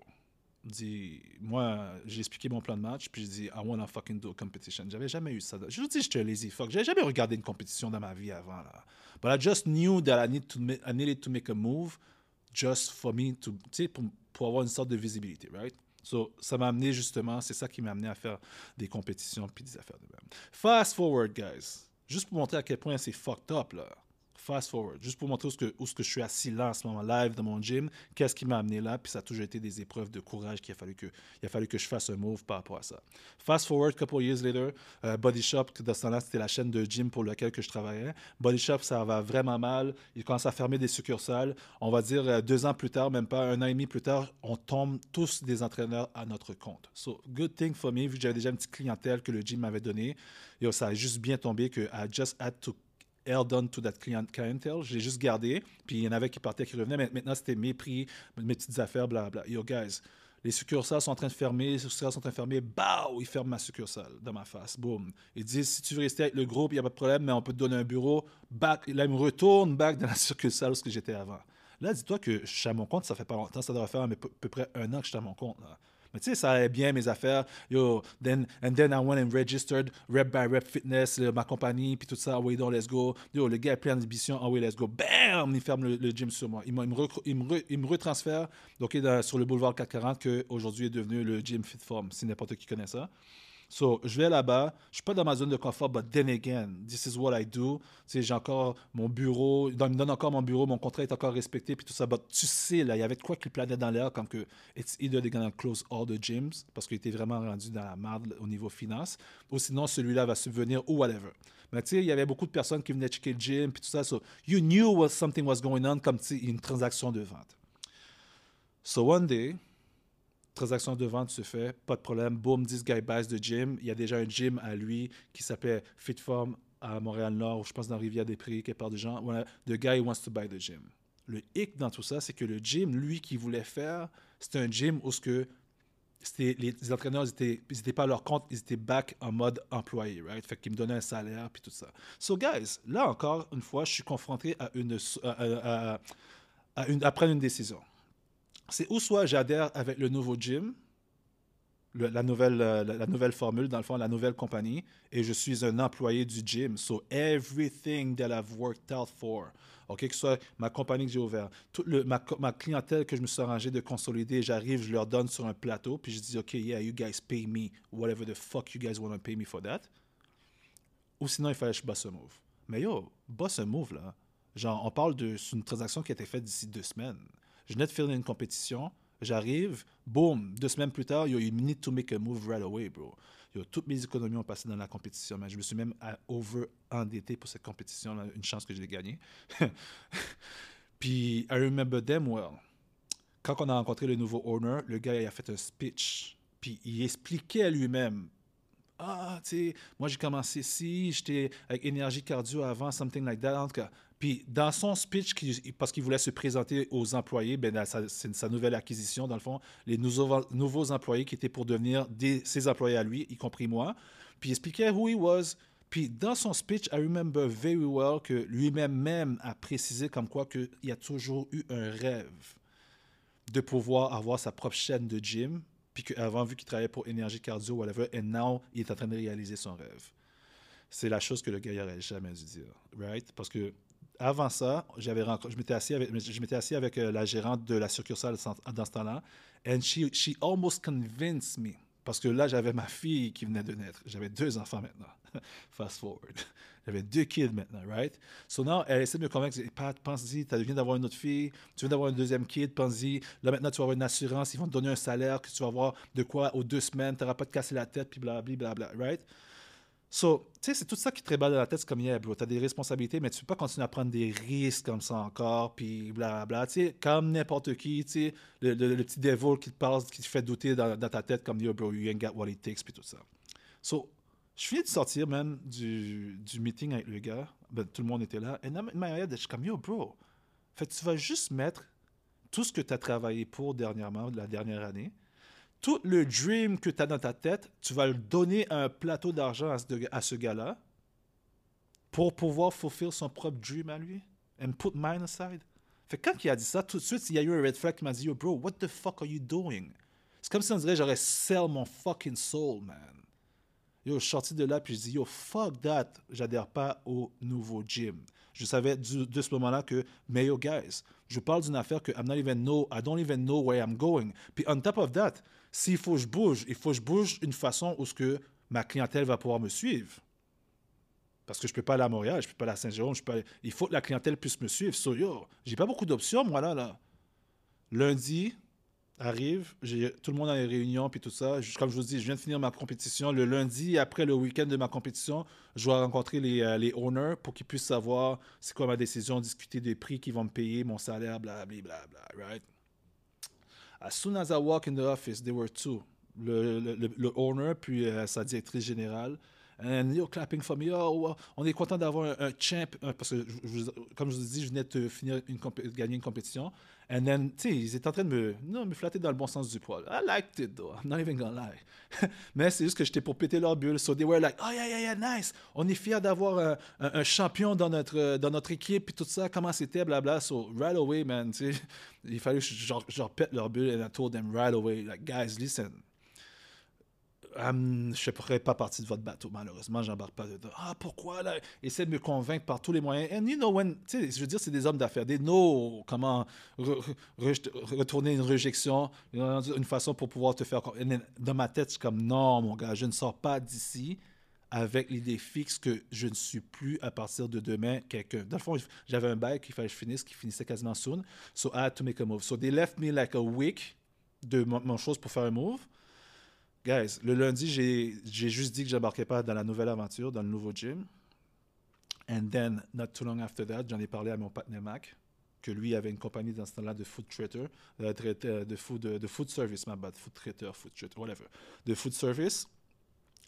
dit, moi, j'ai expliqué mon plan de match, puis j'ai dit, I want to fucking do a competition. J'avais jamais eu ça. Je vous dis, j'étais lazy fuck. J'avais jamais regardé une compétition dans ma vie avant, là. But I just knew that I, need to I needed to make a move just for me to, tu sais, pour avoir une sorte de visibilité, right? So, ça m'a amené justement, c'est ça qui m'a amené à faire des compétitions puis des affaires de même. Fast forward, guys. Juste pour montrer à quel point c'est fucked up, là fast forward, juste pour montrer où, je suis assis là en ce moment, live dans mon gym, qu'est-ce qui m'a amené là, puis ça a toujours été des épreuves de courage qu'il a fallu que, a fallu que je fasse un move par rapport à ça. Fast forward, couple years later, euh, Body Shop, dans ce temps-là, c'était la chaîne de gym pour laquelle que je travaillais. Body Shop, ça va vraiment mal. Il commence à fermer des succursales. On va dire euh, deux ans plus tard, même pas un an et demi plus tard, on tombe tous des entraîneurs à notre compte. So, good thing for me, vu que j'avais déjà une petite clientèle que le gym m'avait donnée. ça a juste bien tombé que I just had to held on to that clientele. Je l'ai juste gardé. Puis il y en avait qui partaient, qui revenaient. Mais maintenant, c'était mes prix, mes petites affaires, blablabla. Yo, guys, les succursales sont en train de fermer, les succursales sont en train de fermer. Bao! Ils ferment ma succursale dans ma face. Boum. Ils disent si tu veux rester avec le groupe, il n'y a pas de problème, mais on peut te donner un bureau. Back. Là, ils me retournent back dans la succursale où j'étais avant. Là, dis-toi que je suis à mon compte, ça fait pas longtemps, ça devrait faire à peu près un an que je suis à mon compte. Là. Mais tu sais, ça allait bien mes affaires. Yo, then, and then I went and registered Rep by Rep Fitness, ma compagnie, puis tout ça. Ah oui, donc, let's go. Yo, le gars est plein d'ambition. Ah oui, let's go. Bam! Il ferme le, gym sur moi. Il, me, il, me, il me, retransfère donc, sur le boulevard 440, qui aujourd'hui est devenu le gym Fitform, si n'importe qui connaît ça. So, je vais là-bas, je suis pas dans ma zone de confort, but then again, this is what I do. Tu j'ai encore mon bureau, il me donne encore mon bureau, mon contrat est encore respecté, puis tout ça. But tu sais, là, il y avait quoi qui planait dans l'air, comme que it's either they're gonna close all the gyms, parce qu'il était vraiment rendu dans la merde au niveau finance, ou sinon celui-là va subvenir ou whatever. Mais tu sais, il y avait beaucoup de personnes qui venaient checker le gym, puis tout ça. So, you knew what something was going on, comme une transaction de vente. So, one day, transaction de vente se fait, pas de problème. Boom, 10 guy base de gym. Il y a déjà un gym à lui qui s'appelle Fitform à Montréal-Nord, je pense dans Rivière-des-Prés, quelque part de gens. The guy wants to buy the gym. Le hic dans tout ça, c'est que le gym, lui, qui voulait faire, c'était un gym où ce que les, les, entraîneurs, ils n'étaient pas à leur compte, ils étaient back en mode employé, right? Fait qu'ils me donnaient un salaire, puis tout ça. So, guys, là encore, une fois, je suis confronté à une, une décision c'est ou soit j'adhère avec le nouveau gym, la, nouvelle, euh, la, nouvelle formule, dans le fond, la nouvelle compagnie, et je suis un employé du gym. So everything that I've worked out for, OK, que ce soit ma compagnie que j'ai ouverte, ma, ma, clientèle que je me suis arrangé de consolider, j'arrive, je leur donne sur un plateau, puis je dis, OK, yeah, you guys pay me, whatever the fuck you guys want to pay me for that. Ou sinon, il fallait que je bosse un move. Mais yo, boss un move, là. Genre, on parle d'une transaction qui a été faite d'ici deux semaines. Je venais de faire une compétition, J'arrive, boum, deux semaines plus tard, yo, you need to make a move right away, bro. Yo, toutes mes économies ont passé dans la compétition, mais je me suis même over-endetté pour cette compétition, là, une chance que je l'ai gagnée. Puis, I remember them well. Quand on a rencontré le nouveau owner, le gars il a fait un speech. Puis il expliquait à lui-même Ah, tu sais, moi j'ai commencé ici, j'étais avec énergie cardio avant, something like that. En tout cas, puis dans son speech, parce qu'il voulait se présenter aux employés, ben, c'est sa nouvelle acquisition, dans le fond, les nouveaux, employés qui étaient pour devenir ses employés à lui, y compris moi. Puis il expliquait who he was. Puis dans son speech, I remember very well que lui-même même a précisé comme quoi qu'il a toujours eu un rêve de pouvoir avoir sa propre chaîne de gym, puis qu'avant, vu qu'il travaillait pour Énergie Cardio, whatever, et now, il est en train de réaliser son rêve. C'est la chose que le gars n'aurait jamais dû dire, right? Parce que avant ça, j'avais je m'étais assis avec, je m'étais assis avec euh, la gérante de la succursale dans ce temps-là, and she, she almost convinced me. Parce que là, j'avais ma fille qui venait de naître. J'avais deux enfants maintenant. Fast forward. J'avais deux kids maintenant, right? So now, elle essaie de me convaincre. Pat, pense-y, tu viens d'avoir une autre fille, tu viens d'avoir un deuxième kid, pense-y. Là, maintenant, tu vas avoir une assurance, ils vont te donner un salaire que tu vas avoir de quoi aux deux semaines, tu n'auras pas de casser la tête, puis blablabla, bla, bla, right? So, tu sais, c'est tout ça qui te réballe dans la tête. Comme, yeah, bro, t'as des responsabilités, mais tu peux pas continuer à prendre des risques comme ça encore, puis blablabla. Tu sais, comme n'importe qui, tu sais, le, le, petit devil qui te parle, qui te fait douter dans, dans ta tête, comme, yo, bro, you ain't got what it takes, puis tout ça. So, je finis de sortir même du, du meeting avec le gars. Ben, tout le monde était là. Et head, je suis comme, yo, bro, fait tu vas juste mettre tout ce que tu as travaillé pour dernièrement, de la dernière année, tout le dream que tu as dans ta tête, tu vas le donner un plateau d'argent à ce, gars-là pour pouvoir fulfill son propre dream à lui. And put mine aside. Fait quand il a dit ça, tout de suite, il y a eu un red flag qui m'a dit Yo, bro, what the fuck are you doing? C'est comme si on dirait j'aurais sell mon fucking soul, man. Je suis sorti de là, puis je dis Yo, fuck that. J'adhère pas au nouveau gym. Je savais de ce moment-là que, mais yo, guys, je parle d'une affaire que I'm not even know, I don't even know where I'm going. Puis on top of that, s'il faut que je bouge, il faut que je bouge d'une façon où ce que ma clientèle va pouvoir me suivre. Parce que je ne peux pas aller à Montréal, je ne peux pas aller à Saint-Jérôme, il faut que la clientèle puisse me suivre. So, yo, j'ai pas beaucoup d'options, moi, là, là. Lundi arrive, tout le monde a les réunions, puis tout ça. comme je vous dis, je viens de finir ma compétition. Le lundi, après le week-end de ma compétition, je dois rencontrer les, euh, les owners pour qu'ils puissent savoir c'est quoi ma décision, discuter des prix qu'ils vont me payer, mon salaire, blablabla, right? As soon as I walk in the office, there were two. Le, owner, puis euh, sa directrice générale. And you're clapping for me. Oh, on est content d'avoir un, champ. parce que, comme je vous dit, je venais de finir une gagner une compétition. And then, tu sais, ils étaient en train de me, non, me flatter dans le bon sens du poil. I liked it, though. I'm not even gonna lie. Mais c'est juste que j'étais pour péter leur bulle. So they were like, oh yeah, yeah, yeah, nice. On est fiers d'avoir un, un, champion dans notre, dans notre équipe, puis tout ça, comment c'était, blabla. So right away, man, tu sais, il fallait que je, je leur pète leur bulle. And I told them right away, like, guys, listen je ne ferai pas partie de votre bateau, malheureusement, j'embarque pas dedans. Ah, pourquoi là? Essaie de me convaincre par tous les moyens. And you know when, je veux dire, c'est des hommes d'affaires, des know comment retourner une rejection, une façon pour pouvoir te faire. Dans ma tête, je suis comme non, mon gars, je ne sors pas d'ici avec l'idée fixe que je ne suis plus à partir de demain quelqu'un. Dans le fond, j'avais un bail qu'il fallait que je finisse, qui finissait quasiment soon. So I had to make a move. So they left me like a week de mon chose pour faire un move. Guys, le lundi, j'ai juste dit que j'embarquais pas dans la nouvelle aventure, dans le nouveau gym. And then, not too long after that, j'en ai parlé à mon partenaire Mac, que lui avait une compagnie dans ce temps-là de food traitor, euh, euh, de, food, de food service, my bad, food traitor, food whatever, de food service.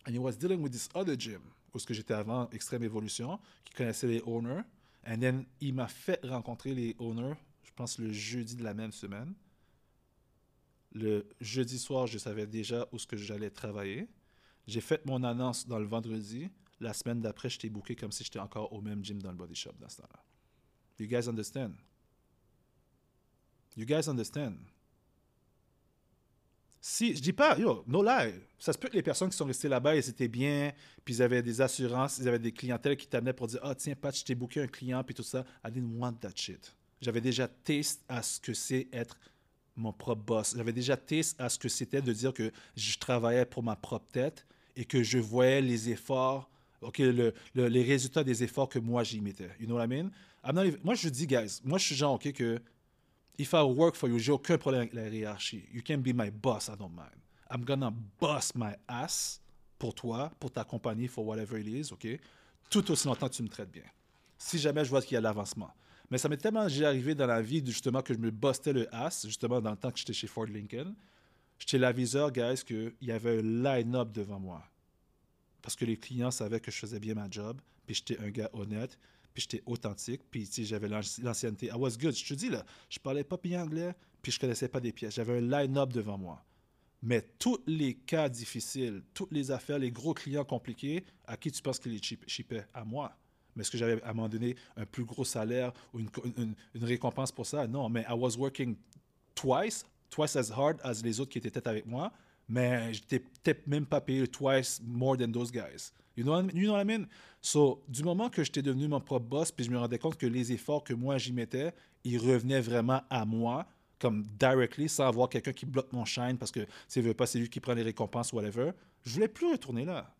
And he was dealing with this other gym, où ce que j'étais avant, Extreme Evolution, qui connaissait les owners. And then, il m'a fait rencontrer les owners, je pense le jeudi de la même semaine. Le jeudi soir, je savais déjà où ce que j'allais travailler. J'ai fait mon annonce dans le vendredi. La semaine d'après, j'étais booké comme si j'étais encore au même gym dans le body shop dans ce temps-là. You guys understand? You guys understand? Si, je dis pas, yo, no lie. Ça se peut que les personnes qui sont restées là-bas, ils étaient bien, puis ils avaient des assurances, ils avaient des clientèles qui t'amenaient pour dire, ah, tiens, Pat, je t'ai booké un client, puis tout ça. I didn't want that shit. J'avais déjà taste à ce que c'est être mon propre boss. J'avais déjà taste à ce que c'était de dire que je travaillais pour ma propre tête et que je voyais les efforts, ok, le, le, les résultats des efforts que moi j'y mettais. You know what I mean? Moi je dis, guys, moi je suis genre, ok, que if I work for you, j'ai aucun problème avec la hiérarchie. You can be my boss, I don't mind. I'm gonna boss my ass pour toi, pour ta compagnie, for whatever it is, ok? Tout aussi longtemps que tu me traites bien. Si jamais je vois qu'il y a de l'avancement. Mais ça m'est tellement arrivé dans la vie, justement, que je me bustais le ass, justement, dans le temps que j'étais chez Ford Lincoln. J'étais l'aviseur, guys, qu'il y avait un line-up devant moi. Parce que les clients savaient que je faisais bien ma job, puis j'étais un gars honnête, puis j'étais authentique, puis j'avais l'ancienneté. I was good. Je te dis, là, je parlais pas bien anglais, puis je connaissais pas des pièces. J'avais un line-up devant moi. Mais tous les cas difficiles, toutes les affaires, les gros clients compliqués, à qui tu penses qu'ils les chipaient À moi. Mais est-ce que j'avais à un moment donné un plus gros salaire ou une, récompense pour ça? Non, mais I was working twice, twice as hard as les autres qui étaient avec moi, mais j'étais peut-être même pas payé twice more than those guys. You know, you know what I mean? So, du moment que j'étais devenu mon propre boss, puis je me rendais compte que les efforts que moi j'y mettais, ils revenaient vraiment à moi, comme directly, sans avoir quelqu'un qui bloque mon shine parce que s'il veut pas, c'est lui qui prend les récompenses, whatever. Je voulais plus retourner là.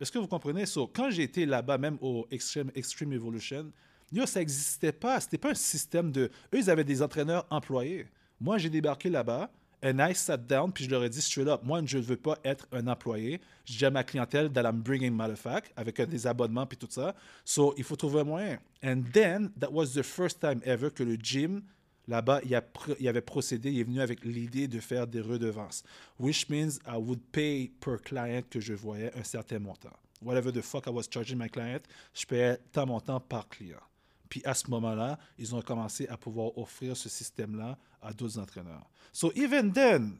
Est-ce que vous comprenez? So, quand été là-bas, même au Extreme, Evolution, yo, ça n'existait pas. C'était pas un système de. Eux, ils avaient des entraîneurs employés. Moi, j'ai débarqué là-bas. And I sat down, puis je leur ai dit straight up, moi, je ne veux pas être un employé. J'ai ma clientèle that I'm bringing motherfuck, avec des abonnements, puis tout ça. So, il faut trouver un moyen. And then, that was the first time ever que le gym, là-bas, il, il avait procédé, il est venu avec l'idée de faire des redevances. Which means I would pay per client que je voyais un certain montant. Whatever the fuck I was charging my client, je payais tant montant par client. Puis à ce moment-là, ils ont commencé à pouvoir offrir ce système-là à d'autres entraîneurs. So even then,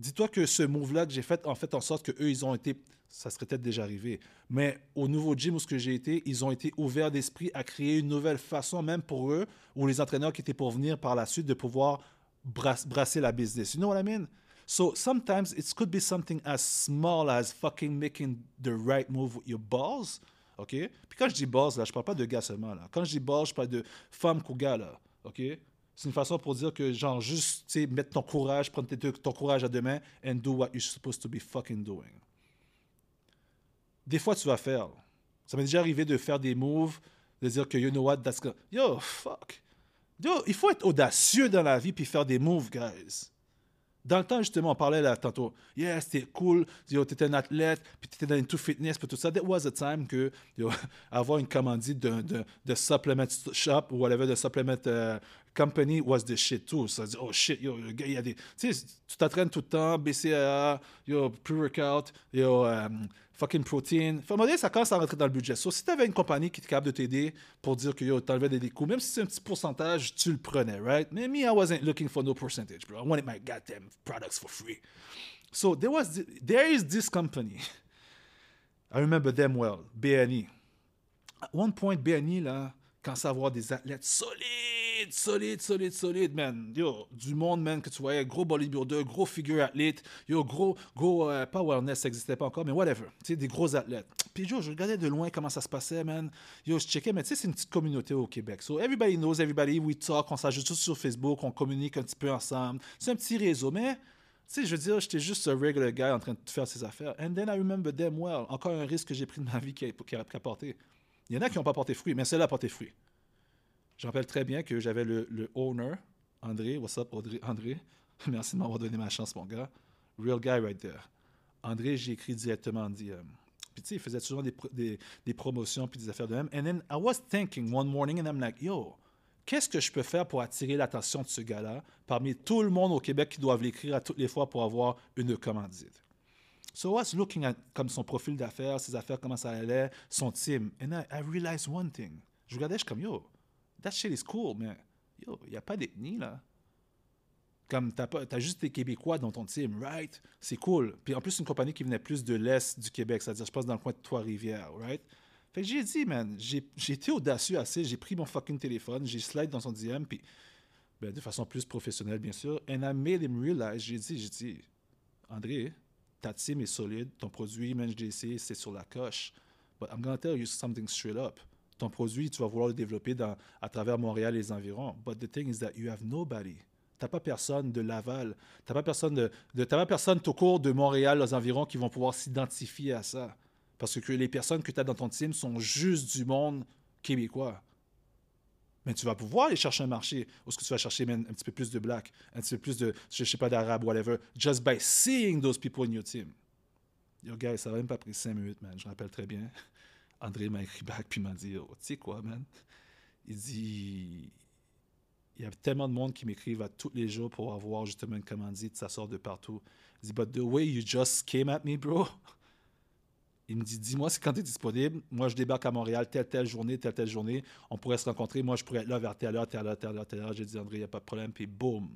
dis-toi que ce move-là que j'ai fait en fait en sorte que eux ils ont été, ça serait peut-être déjà arrivé, mais au nouveau gym où ce que j'ai été, ils ont été ouverts d'esprit à créer une nouvelle façon même pour eux ou les entraîneurs qui étaient pour venir par la suite de pouvoir brasser la business. You know what I mean? So sometimes it could be something as small as fucking making the right move with your balls OK? Puis quand je dis boss, là, je parle pas de gars seulement, là. Quand je dis boss, je parle de femme ou gars, là. OK? C'est une façon pour dire que, genre, juste, tu sais, mettre ton courage, prendre ton courage à deux mains and do what you're supposed to be fucking doing. Des fois, tu vas faire. Ça m'est déjà arrivé de faire des moves, de dire que, you know what, that's... Yo, fuck. Yo, il faut être audacieux dans la vie puis faire des moves, guys. Dans le temps, justement, on parlait là tantôt. Yeah, c'était cool. Tu étais un athlète, puis tu étais dans tout fitness, puis tout ça. There was a time que avoir une commandite de, de, de, supplement shop ou whatever, de supplement uh, company was the shit too. Ça dit, oh shit, yo, il y a des. Tu sais, t'entraînes tout le temps, BCAA, yo, pre-workout, yo, um, fucking protein. Enfin, ça commence à rentrer dans le budget. So, si tu avais une compagnie qui était capable de t'aider pour dire que yo, t'enlevais des coûts, même si c'est un petit pourcentage, tu le prenais, right? Mais me, I wasn't looking for no percentage, bro. I wanted my goddamn products for free. So, there was, there is this company. I remember them well, BNE. At one point, BNE, là, quand ça avoir des athlètes solides, solide, solide, solide, man. Yo, du monde, man, que tu voyais, gros bodybuilder, gros figure athlète, yo, gros, gros, euh, pas wellness, ça n'existait pas encore, mais whatever. Tu sais, des gros athlètes. Puis, yo, je regardais de loin comment ça se passait, man. Yo, je checkais, mais tu sais, c'est une petite communauté au Québec. So, everybody knows everybody, we talk, on s'ajoute tous sur Facebook, on communique un petit peu ensemble. C'est un petit réseau, mais. Tu sais, je veux dire, j'étais juste un regular guy en train de faire ses affaires. And then I remember them well. Encore un risque que j'ai pris de ma vie qui a, qui a, porté. Il y en a qui n'ont pas porté fruit, mais celle-là a porté fruit. Je rappelle très bien que j'avais le, le, owner, André. What's up, André? Merci de m'avoir donné ma chance, mon gars. Real guy right there. André, j'ai écrit directement en DM. Puis tu sais, il faisait des, des, des, promotions puis des affaires de même. And then I was thinking one morning and I'm like, yo, qu'est-ce que je peux faire pour attirer l'attention de ce gars-là parmi tout le monde au Québec qui doivent l'écrire à toutes les fois pour avoir une commandite? So I was looking at comme son profil d'affaires, ses affaires, comment ça allait, son team. And I, I realized one thing. Je regardais, je suis comme, yo, That shit is cool, mais yo, il a pas d'ethnie, là. Comme t'as as juste des Québécois dans ton team, right? C'est cool. Puis en plus, une compagnie qui venait plus de l'Est du Québec, c'est-à-dire, je passe dans le coin de Trois-Rivières, right? Fait que j'ai dit, man, j'ai été audacieux assez, j'ai pris mon fucking téléphone, j'ai slide dans son DM, puis ben, de façon plus professionnelle, bien sûr. And I made him realize, j'ai dit, j'ai dit, André, ta team est solide, ton produit, MangeDC, c'est sur la coche. But I'm to tell you something straight up. Ton produit, tu vas vouloir le développer à travers Montréal et les environs. But the thing is that you have nobody. T'as pas personne de Laval. T'as pas personne de, t'as pas personne au cours de Montréal, aux environs, qui vont pouvoir s'identifier à ça. Parce que les personnes que tu as dans ton team sont juste du monde québécois. Mais tu vas pouvoir aller chercher un marché où ce que tu vas chercher un petit peu plus de black, un petit peu plus de, je sais pas, d'arabe, whatever, just by seeing those people in your team. Yo, guys, ça va même pas pris cinq minutes, man. Je rappelle très bien. André m'a écrit back puis m'a dit, oh, tu sais quoi, man? Il dit, il y a tellement de monde qui m'écrivent à tous les jours pour avoir justement une commandite, ça sort de partout. Il dit, but the way you just came at me, bro. Il me dit, dis-moi c'est quand tu es disponible. Moi, je débarque à Montréal, telle, telle journée, telle, telle journée. On pourrait se rencontrer. Moi, je pourrais être là vers telle heure, telle heure, telle heure, telle heure. J'ai dit, André, il n'y a pas de problème. Puis, boum.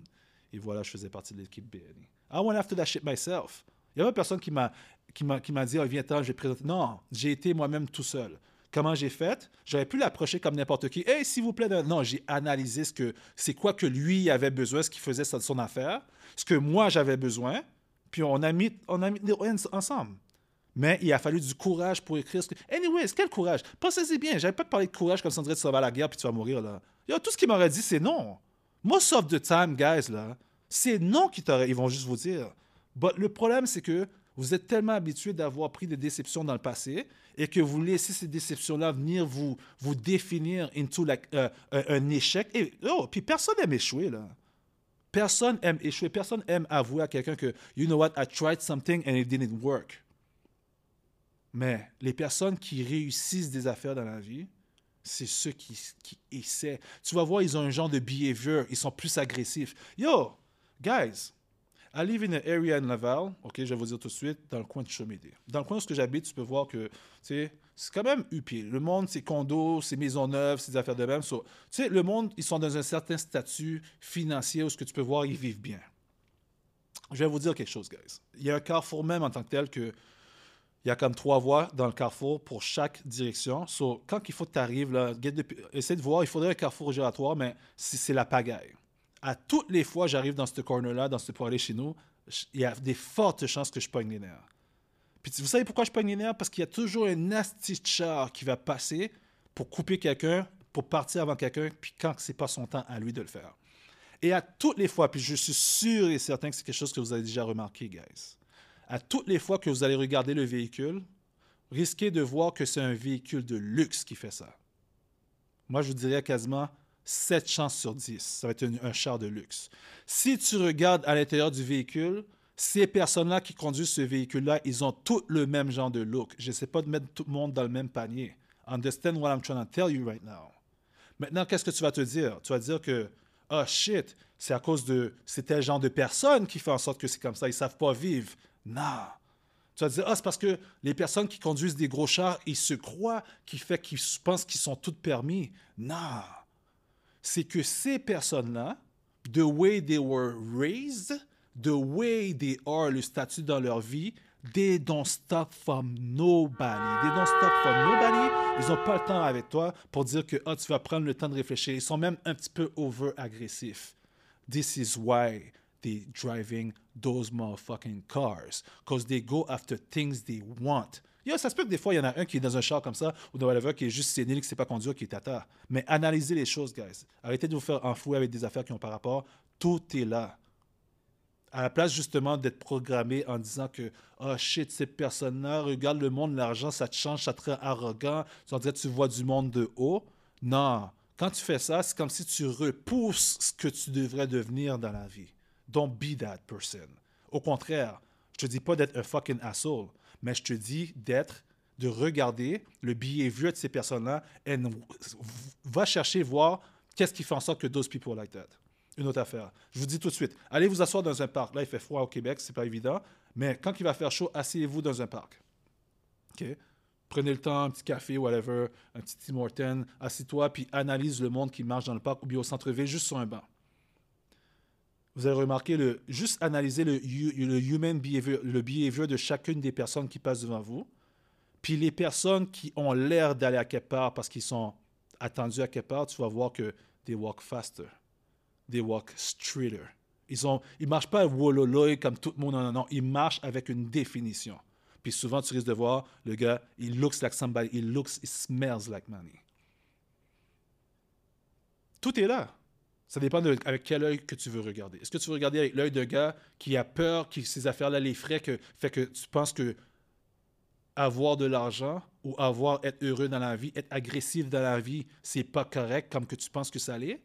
Et voilà, je faisais partie de l'équipe BNI. I went after that shit myself. Il y avait personne qui m'a qui m'a, dit, oh, viens-t'en, je vais te présenter. Non, j'ai été moi-même tout seul. Comment j'ai fait? J'aurais pu l'approcher comme n'importe qui. Hey, s'il vous plaît. Non, j'ai analysé ce que c'est quoi que lui avait besoin, ce qu'il faisait son affaire, ce que moi j'avais besoin. Puis on a mis, on a mis ensemble. Mais il a fallu du courage pour écrire ce que. Anyways, quel courage? Pensez-y bien, j'avais pas parlé de courage comme ça, on dirait tu vas à la guerre puis tu vas mourir, là. Yo, tout ce qu'il m'aurait dit, c'est non. Most of the time, guys, là, c'est non qu'ils ils vont juste vous dire. But le problème, c'est que vous êtes tellement habitué d'avoir pris des déceptions dans le passé et que vous laissez ces déceptions-là venir vous, vous définir into like, euh, un échec. Et, oh, puis personne n'aime échouer, là. Personne aime échouer. Personne aime avouer à quelqu'un que, you know what, I tried something and it didn't work. Mais les personnes qui réussissent des affaires dans la vie, c'est ceux qui, qui, essaient. Tu vas voir, ils ont un genre de behavior, ils sont plus agressifs. Yo, guys, I live in an area in Laval, ok, je vais vous dire tout de suite, dans le coin de Chomédé. Dans le coin où j'habite, tu peux voir que, c'est quand même huppé. Le monde, c'est condos, c'est maisons neuves, c'est des affaires de même. tu sais, le monde, ils sont dans un certain statut financier où ce que tu peux voir, ils vivent bien. Je vais vous dire quelque chose, guys. Il y a un carrefour même en tant que tel que il y a comme trois voies dans le carrefour pour chaque direction. So, quand il faut que tu arrives, essaie de voir, il faudrait un carrefour giratoire, mais c'est la pagaille. À toutes les fois j'arrive dans ce corner-là, dans ce pour aller chez nous, il y a des fortes chances que je pogne les nerfs. Puis vous savez pourquoi je pogne les nerfs? Parce qu'il y a toujours un nasty char qui va passer pour couper quelqu'un, pour partir avant quelqu'un, puis quand c'est pas son temps à lui de le faire. Et à toutes les fois, puis je suis sûr et certain que c'est quelque chose que vous avez déjà remarqué, guys à toutes les fois que vous allez regarder le véhicule, risquez de voir que c'est un véhicule de luxe qui fait ça. Moi, je vous dirais quasiment 7 chances sur 10. Ça va être un, char de luxe. Si tu regardes à l'intérieur du véhicule, ces personnes-là qui conduisent ce véhicule-là, ils ont tous le même genre de look. Je ne sais pas de mettre tout le monde dans le même panier. Understand what I'm trying to tell you right now. Maintenant, qu'est-ce que tu vas te dire? Tu vas dire que, oh shit, c'est à cause de. C'est tel genre de personne qui fait en sorte que c'est comme ça. Ils savent pas vivre. Non. Tu vas dire, ah, c'est parce que les personnes qui conduisent des gros chars, ils se croient, qui fait qu'ils pensent qu'ils sont toutes permis. Non. C'est que ces personnes-là, the way they were raised, the way they are, le statut dans leur vie, they don't stop from nobody. They don't stop from nobody. Ils n'ont pas le temps avec toi pour dire que ah, tu vas prendre le temps de réfléchir. Ils sont même un petit peu over-agressifs. This is why they driving those motherfucking cars. Because they go after things they want. Yo, ça se peut que des fois, il y en a un qui est dans un char comme ça, ou dans whatever, qui est juste sénile, qui ne sait pas conduire, qui est tata. Mais analysez les choses, guys. Arrêtez de vous faire enfouir avec des affaires qui ont par rapport. Tout est là. À la place, justement, d'être programmé en disant que, oh shit, ces personnes-là, regarde le monde, l'argent, ça te change, ça te rend arrogant. Tu tu vois du monde de haut. Non. Quand tu fais ça, c'est comme si tu repousses ce que tu devrais devenir dans la vie. Don't be that person. Au contraire, je te dis pas d'être un fucking asshole, mais je te dis d'être, de regarder le behavior de ces personnes-là et va chercher voir qu'est-ce qui fait en sorte que those people like that. Une autre affaire. Je vous dis tout de suite, allez vous asseoir dans un parc. Là, il fait froid au Québec, c'est pas évident, mais quand il va faire chaud, asseyez-vous dans un parc. OK? Prenez le temps, un petit café, whatever, un petit Tim Horton, assis-toi, puis analyse le monde qui marche dans le parc ou bien au centre-ville, juste sur un banc vous avez remarqué, le, juste analyser le, le human behavior, le behavior de chacune des personnes qui passent devant vous. Puis les personnes qui ont l'air d'aller à quelque part parce qu'ils sont attendus à quelque part, tu vas voir que they walk faster. they walk straighter. Ils ils marchent pas wololoy comme tout le monde. Non, non, non. Ils marchent avec une définition. Puis souvent, tu risques de voir le gars, il looks like somebody, il looks, he smells like money. Tout est là. Ça dépend avec quel œil que tu veux regarder. Est-ce que tu veux regarder avec l'œil de gars qui a peur, qui ces affaires-là les frais, que fait que tu penses que avoir de l'argent ou avoir être heureux dans la vie, être agressif dans la vie, c'est pas correct comme que tu penses que ça l'est?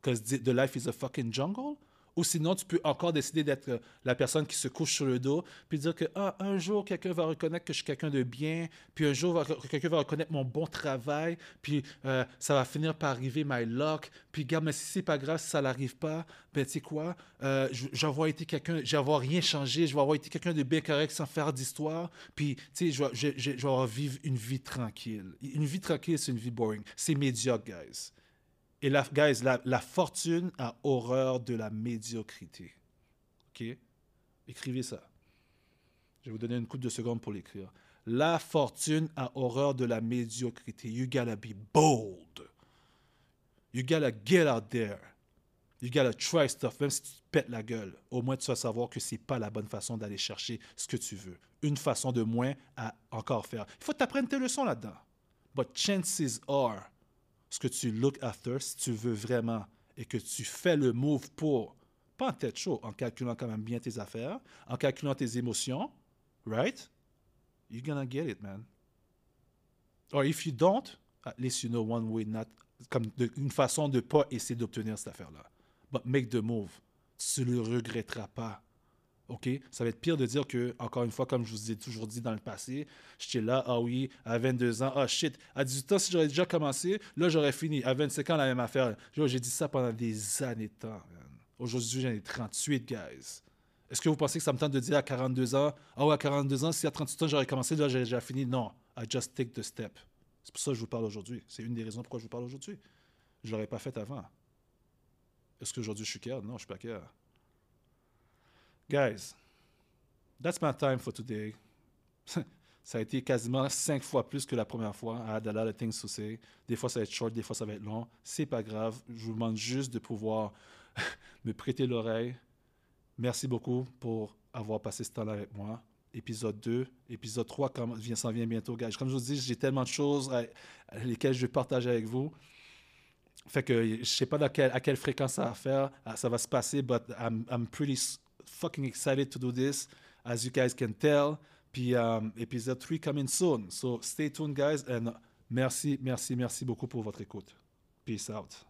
Because the life is a fucking jungle? Ou sinon, tu peux encore décider d'être euh, la personne qui se couche sur le dos, puis dire que ah, un jour, quelqu'un va reconnaître que je suis quelqu'un de bien, puis un jour, quelqu'un va reconnaître mon bon travail, puis euh, ça va finir par arriver, my luck. Puis, regarde, mais si c'est pas grave, si ça n'arrive pas, ben, tu sais quoi, euh, j'aurais été quelqu'un, j'aurais rien changé, je vais avoir été quelqu'un de bien correct sans faire d'histoire, puis, tu sais, je, vais vivre une vie tranquille. Une vie tranquille, c'est une vie boring. C'est médiocre, guys. Et la, guys, la, fortune a horreur de la médiocrité. OK? Écrivez ça. Je vais vous donner une coupe de secondes pour l'écrire. La fortune a horreur de la médiocrité. You gotta be bold. You gotta get out there. You gotta try stuff. Même si tu te pètes la gueule, au moins tu vas savoir que c'est pas la bonne façon d'aller chercher ce que tu veux. Une façon de moins à encore faire. Il faut t'apprendre tes leçons là-dedans. But chances are ce que tu look after, si tu veux vraiment et que tu fais le move pour, pas en tête chaud, en calculant quand même bien tes affaires, en calculant tes émotions, right? You're gonna get it, man. Or if you don't, at least you know one way not, comme une façon de pas essayer d'obtenir cette affaire-là. But make the move. Tu le regretteras pas. OK? Ça va être pire de dire que, encore une fois, comme je vous ai toujours dit dans le passé, j'étais là, ah oui, à 22 ans, ah shit, à 18 ans, si j'aurais déjà commencé, là, j'aurais fini. À 25 ans, la même affaire. J'ai dit ça pendant des années de temps. Aujourd'hui, j'en ai 38, guys. Est-ce que vous pensez que ça me tente de dire à 42 ans, ah ouais, à 42 ans, si à 38 ans, j'aurais commencé, là, j'aurais déjà fini? Non. I just take the step. C'est pour ça que je vous parle aujourd'hui. C'est une des raisons pourquoi je vous parle aujourd'hui. Je ne l'aurais pas fait avant. Est-ce qu'aujourd'hui, je suis clair? Non, je suis pas clair. Guys, that's my time for today. ça a été quasiment cinq fois plus que la première fois. I had a lot of things to say. Des fois, ça va être short, des fois, ça va être long. C'est pas grave. Je vous demande juste de pouvoir me prêter l'oreille. Merci beaucoup pour avoir passé ce temps-là avec moi. Épisode 2, épisode 3 s'en vient bientôt, guys. Comme je vous dis, j'ai tellement de choses lesquelles je vais partager avec vous. Fait que je sais pas à quelle fréquence ça va faire, ça va se passer, but I'm, I'm pretty fucking excited to do this, as you guys can tell. Puis um, épisode 3 coming soon. So stay tuned, guys. And merci, merci, merci beaucoup pour votre écoute. Peace out.